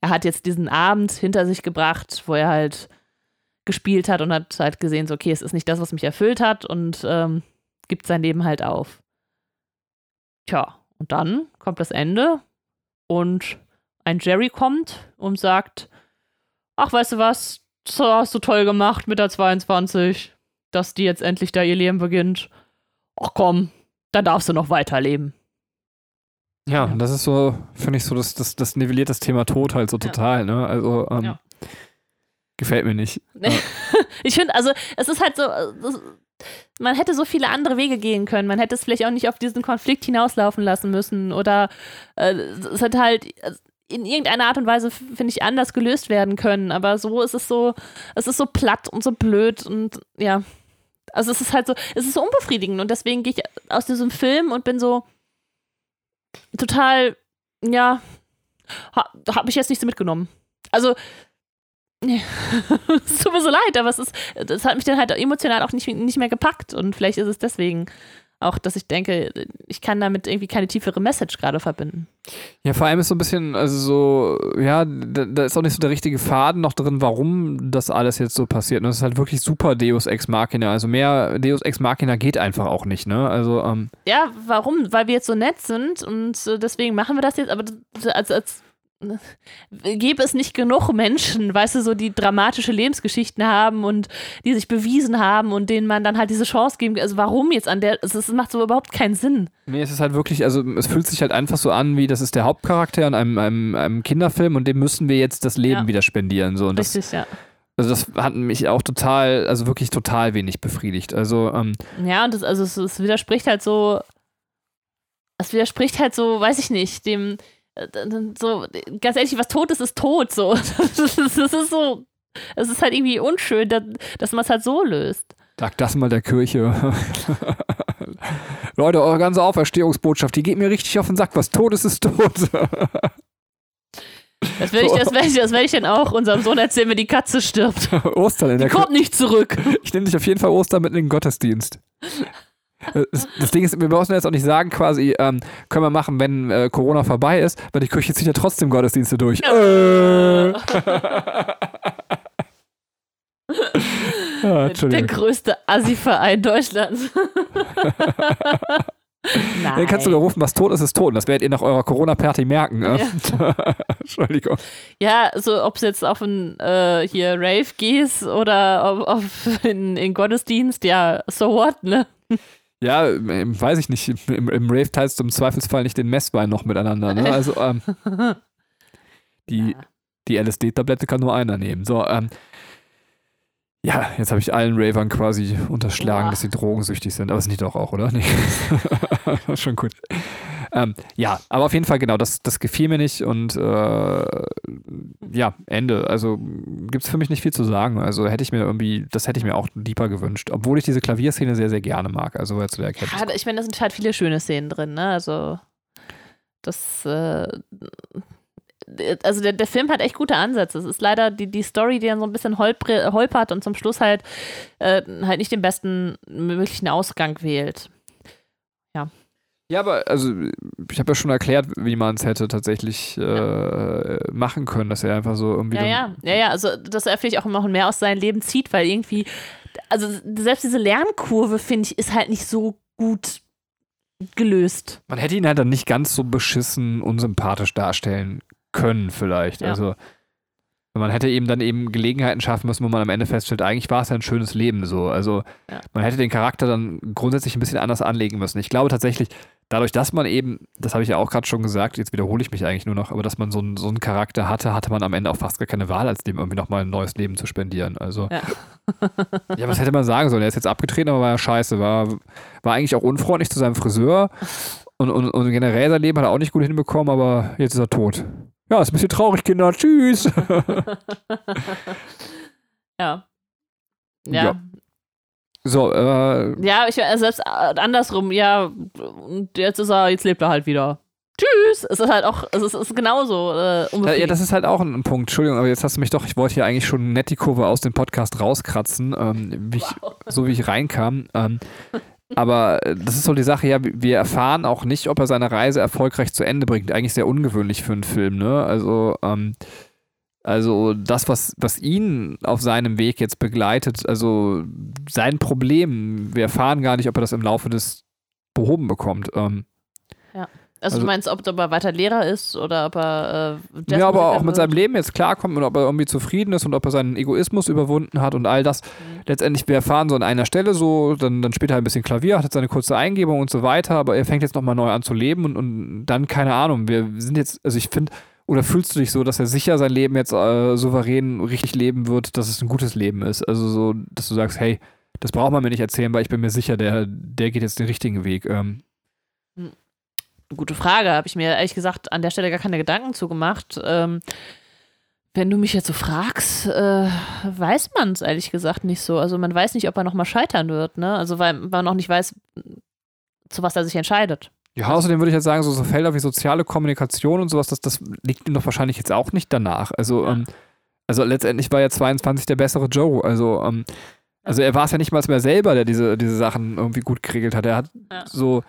er hat jetzt diesen Abend hinter sich gebracht, wo er halt gespielt hat und hat halt gesehen, so, okay, es ist nicht das, was mich erfüllt hat und ähm, gibt sein Leben halt auf. Tja, und dann kommt das Ende und ein Jerry kommt und sagt, ach, weißt du was, das hast du toll gemacht mit der 22, dass die jetzt endlich da ihr Leben beginnt. Ach komm, dann darfst du noch weiterleben. Ja, ja. das ist so, finde ich so, das, das, das nivelliert das Thema Tod halt so total, ja. ne? Also, ähm, ja. gefällt mir nicht. ich finde, also, es ist halt so, das, man hätte so viele andere Wege gehen können. Man hätte es vielleicht auch nicht auf diesen Konflikt hinauslaufen lassen müssen oder äh, es hätte halt in irgendeiner Art und Weise, finde ich, anders gelöst werden können. Aber so ist es so, es ist so platt und so blöd und ja. Also es ist halt so, es ist so unbefriedigend und deswegen gehe ich aus diesem Film und bin so, total, ja, ha, habe ich jetzt nicht so mitgenommen. Also, nee, es tut mir so leid, aber es ist, das hat mich dann halt emotional auch nicht, nicht mehr gepackt und vielleicht ist es deswegen auch, dass ich denke, ich kann damit irgendwie keine tiefere Message gerade verbinden. Ja, vor allem ist so ein bisschen, also so, ja, da, da, ist auch nicht so der richtige Faden noch drin, warum das alles jetzt so passiert. Und das ist halt wirklich super Deus Ex Machina. Also mehr Deus Ex Machina geht einfach auch nicht, ne? Also, ähm Ja, warum? Weil wir jetzt so nett sind und äh, deswegen machen wir das jetzt, aber als, als gäbe es nicht genug Menschen, weißt du, so die dramatische Lebensgeschichten haben und die sich bewiesen haben und denen man dann halt diese Chance geben Also warum jetzt an der, es, macht so überhaupt keinen Sinn. Nee, es ist halt wirklich, also es fühlt sich halt einfach so an, wie das ist der Hauptcharakter in einem, einem, einem Kinderfilm und dem müssen wir jetzt das Leben ja. wieder spendieren. So. Und Richtig, das, ja. Also das hat mich auch total, also wirklich total wenig befriedigt. Also ähm, ja, und das, also es, es widerspricht halt so, es widerspricht halt so, weiß ich nicht, dem so, ganz ehrlich, was tot ist, ist tot. So. Das, ist, das ist so, es ist halt irgendwie unschön, dass, dass man es halt so löst. Sag das mal der Kirche. Leute, eure ganze Auferstehungsbotschaft, die geht mir richtig auf den Sack. Was tot ist, ist tot. Das werde ich, das werd ich, das werd ich dann auch unserem Sohn erzählen, wenn die Katze stirbt. Ostern in der Die kommt nicht zurück. Ich nehme dich auf jeden Fall Ostern mit in den Gottesdienst. Äh, das, Ding ist, wir müssen jetzt auch nicht sagen, quasi, ähm, können wir machen, wenn äh, Corona vorbei ist, weil die Kirche zieht ja trotzdem Gottesdienste durch. Äh. ah, Der größte Assi-Verein Deutschlands. Nein. Dann kannst du rufen, was tot ist, ist tot. Das werdet ihr nach eurer Corona-Party merken. Ne? Ja. Entschuldigung. Ja, so ob es jetzt auf ein äh, hier Rave gehst oder auf, auf in, in Gottesdienst, ja, so what, ne? Ja, ähm, weiß ich nicht. Im, im Rave teilst du im Zweifelsfall nicht den Messwein noch miteinander. Ne? Also ähm, die, die LSD-Tablette kann nur einer nehmen. So, ähm, ja, jetzt habe ich allen Ravern quasi unterschlagen, Boah. dass sie drogensüchtig sind. Aber es ist nicht doch auch, oder? Nee. Schon gut. Ähm, ja, aber auf jeden Fall, genau, das, das gefiel mir nicht und äh, ja, Ende. Also gibt es für mich nicht viel zu sagen. Also hätte ich mir irgendwie, das hätte ich mir auch deeper gewünscht. Obwohl ich diese Klavierszene sehr, sehr gerne mag. Also zu der Erkenntnis. Ja, ich meine, da sind halt viele schöne Szenen drin, ne? Also das äh, also der, der Film hat echt gute Ansätze. Es ist leider die, die Story, die dann so ein bisschen holpert und zum Schluss halt, äh, halt nicht den besten möglichen Ausgang wählt. Ja. Aber also ich habe ja schon erklärt, wie man es hätte tatsächlich äh, ja. machen können, dass er einfach so irgendwie. Ja, ja, ja, ja, also dass er vielleicht auch noch mehr aus seinem Leben zieht, weil irgendwie, also selbst diese Lernkurve, finde ich, ist halt nicht so gut gelöst. Man hätte ihn halt dann nicht ganz so beschissen unsympathisch darstellen können, vielleicht. Ja. Also. Man hätte eben dann eben Gelegenheiten schaffen müssen, wo man am Ende feststellt, eigentlich war es ja ein schönes Leben so. Also Ja. man hätte den Charakter dann grundsätzlich ein bisschen anders anlegen müssen. Ich glaube tatsächlich, dadurch, dass man eben, das habe ich ja auch gerade schon gesagt, jetzt wiederhole ich mich eigentlich nur noch, aber dass man so, einen- so einen Charakter hatte, hatte man am Ende auch fast gar keine Wahl, als dem irgendwie nochmal ein neues Leben zu spendieren. Also Ja. ja, was hätte man sagen sollen? Er ist jetzt abgetreten, aber war ja scheiße. War, war eigentlich auch unfreundlich zu seinem Friseur und, und, und generell sein Leben hat er auch nicht gut hinbekommen, aber jetzt ist er tot. Ja, ist ein bisschen traurig, Kinder. Tschüss. Ja. Ja. Ja. so, äh, Ja, ich äh, selbst äh, andersrum, ja, und jetzt ist er, jetzt lebt er halt wieder. Tschüss! Es ist halt auch, es ist, es ist genauso äh, ja, das ist halt auch ein Punkt. Entschuldigung, aber jetzt hast du mich doch, ich wollte hier eigentlich schon nett die Kurve aus dem Podcast rauskratzen, ähm, wie ich, so wie ich reinkam. Ähm, aber äh, das ist so die Sache, ja, wir erfahren auch nicht, ob er seine Reise erfolgreich zu Ende bringt. Eigentlich sehr ungewöhnlich für einen Film, ne? Also, ähm, also das, was, was ihn auf seinem Weg jetzt begleitet, also sein Problem, wir erfahren gar nicht, ob er das im Laufe des behoben bekommt. Ähm, also, also- du meinst, ob, ob er weiter Lehrer ist oder ob er äh, ja, aber auch mit seinem? Leben jetzt klarkommt und ob er irgendwie zufrieden ist und ob er seinen Egoismus überwunden hat und all das. Mhm. Letztendlich, wir erfahren so an einer Stelle so, dann, dann spielt er ein bisschen Klavier, hat jetzt seine kurze Eingebung und so weiter, aber er fängt jetzt nochmal neu an zu leben und, und dann, keine Ahnung, wir sind jetzt, also ich finde, oder fühlst du dich so, dass er sicher sein Leben jetzt äh, souverän richtig leben wird, dass es ein gutes Leben ist? Also so, dass du sagst, hey, das braucht man mir nicht erzählen, weil ich bin mir sicher, der, der geht jetzt den richtigen Weg. Ähm, Gute Frage, habe ich mir ehrlich gesagt an der Stelle gar keine Gedanken zugemacht. Ähm, wenn du mich jetzt so fragst, äh, weiß man es ehrlich gesagt nicht so. Also man weiß nicht, ob er nochmal scheitern wird, ne? Also weil man noch nicht weiß, zu was er sich entscheidet. Ja, außerdem würde ich jetzt sagen, so, so Felder wie soziale Kommunikation und sowas, das, das liegt ihm doch wahrscheinlich jetzt auch nicht danach. Also, Ja. ähm, also letztendlich war ja 22 der bessere Joe. Also, ähm, also er war es ja nicht mal mehr selber, der diese, diese Sachen irgendwie gut geregelt hat. Er hat Ja. so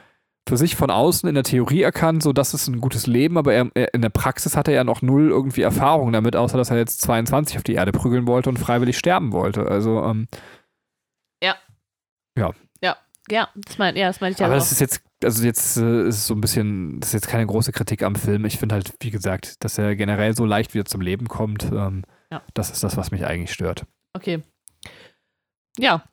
für sich von außen in der Theorie erkannt, so das ist ein gutes Leben, aber er, er, in der Praxis hatte er ja noch null irgendwie Erfahrung damit, außer dass er jetzt 22 auf die Erde prügeln wollte und freiwillig sterben wollte. Also, ähm, Ja, das meine ja, das meine ich ja aber auch. das ist jetzt, also jetzt äh, ist es so ein bisschen, das ist jetzt keine große Kritik am Film. Ich finde halt, wie gesagt, dass er generell so leicht wieder zum Leben kommt. Ähm, Ja. Das ist das, was mich eigentlich stört. Okay. Ja.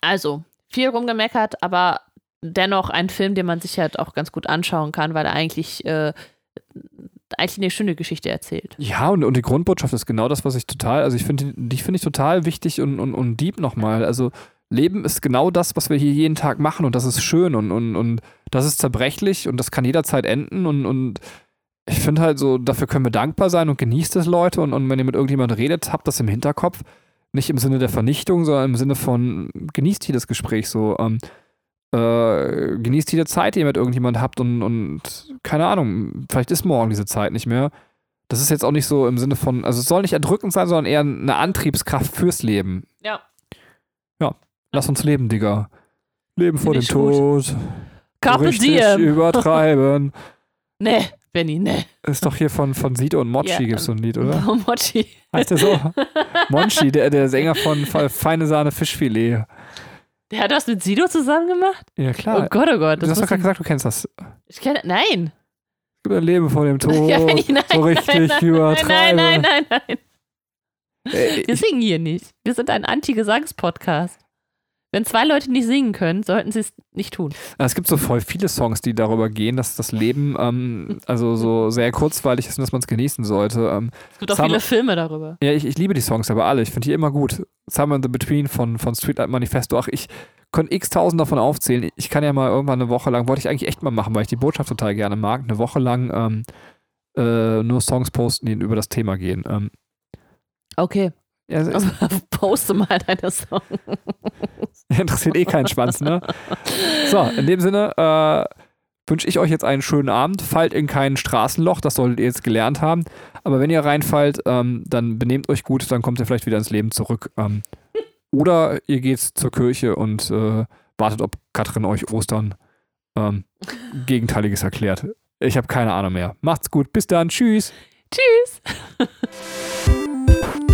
Also, viel rumgemeckert, aber dennoch ein Film, den man sich halt auch ganz gut anschauen kann, weil er eigentlich, äh, eigentlich eine schöne Geschichte erzählt. Ja, und, und die Grundbotschaft ist genau das, was ich total, also ich finde, die finde ich total wichtig und, und, und deep nochmal. Also Leben ist genau das, was wir hier jeden Tag machen und das ist schön und, und, und das ist zerbrechlich und das kann jederzeit enden und, und ich finde halt so, dafür können wir dankbar sein und genießt es, Leute. Und, und wenn ihr mit irgendjemandem redet, habt das im Hinterkopf. Nicht im Sinne der Vernichtung, sondern im Sinne von genießt jedes Gespräch so. Ähm, äh, genießt jede Zeit, die ihr mit irgendjemandem habt und, und keine Ahnung, vielleicht ist morgen diese Zeit nicht mehr. Das ist jetzt auch nicht so im Sinne von, also es soll nicht erdrückend sein, sondern eher eine Antriebskraft fürs Leben. Ja. Lass uns leben, Digga. Leben vor dem ich gut. Tod. Carpe diem. übertreiben. Nee, Benny, nee. Ist doch hier von, von Sido und Mochi Ja, gibt's so ein Lied, oder? Mochi. Heißt der so? Monchi, der, der Sänger von Fe- Feine Sahne Fischfilet. Der hat das mit Sido zusammen gemacht? Ja, klar. Oh Gott, oh Gott. du hast doch gerade gesagt, du kennst das. ich kenne, nein. Gibt ein Leben vor dem Tod. ja, Benny, nein, so richtig nein, nein, übertreiben. Nein, nein, nein, nein. Äh, Wir singen hier nicht. Wir sind ein Anti-Gesangs-Podcast. Wenn zwei Leute nicht singen können, sollten sie es nicht tun. es gibt so voll viele Songs, die darüber gehen, dass das Leben ähm, also so sehr kurzweilig ist und dass man es genießen sollte. Ähm, Es gibt auch Summer- viele Filme darüber. ja, ich, ich liebe die Songs aber alle. Ich finde die immer gut. Summer in the Between von, von Streetlight Manifesto. Ach, ich könnte x tausend davon aufzählen. Ich kann ja mal irgendwann eine Woche lang, wollte ich eigentlich echt mal machen, weil ich die Botschaft total gerne mag, eine Woche lang ähm, äh, nur Songs posten, die über das Thema gehen. Ähm, Okay. ja, Poste mal deine Songs. interessiert eh keinen Schwanz, ne? So, in dem Sinne äh, wünsche ich euch jetzt einen schönen Abend. Fallt in kein Straßenloch, das solltet ihr jetzt gelernt haben. Aber wenn ihr reinfallt, ähm, dann benehmt euch gut, dann kommt ihr vielleicht wieder ins Leben zurück. Ähm, oder ihr geht zur Kirche und äh, wartet, ob Katrin euch Ostern ähm, Gegenteiliges erklärt. Ich habe keine Ahnung mehr. Macht's gut, bis dann, tschüss. Tschüss.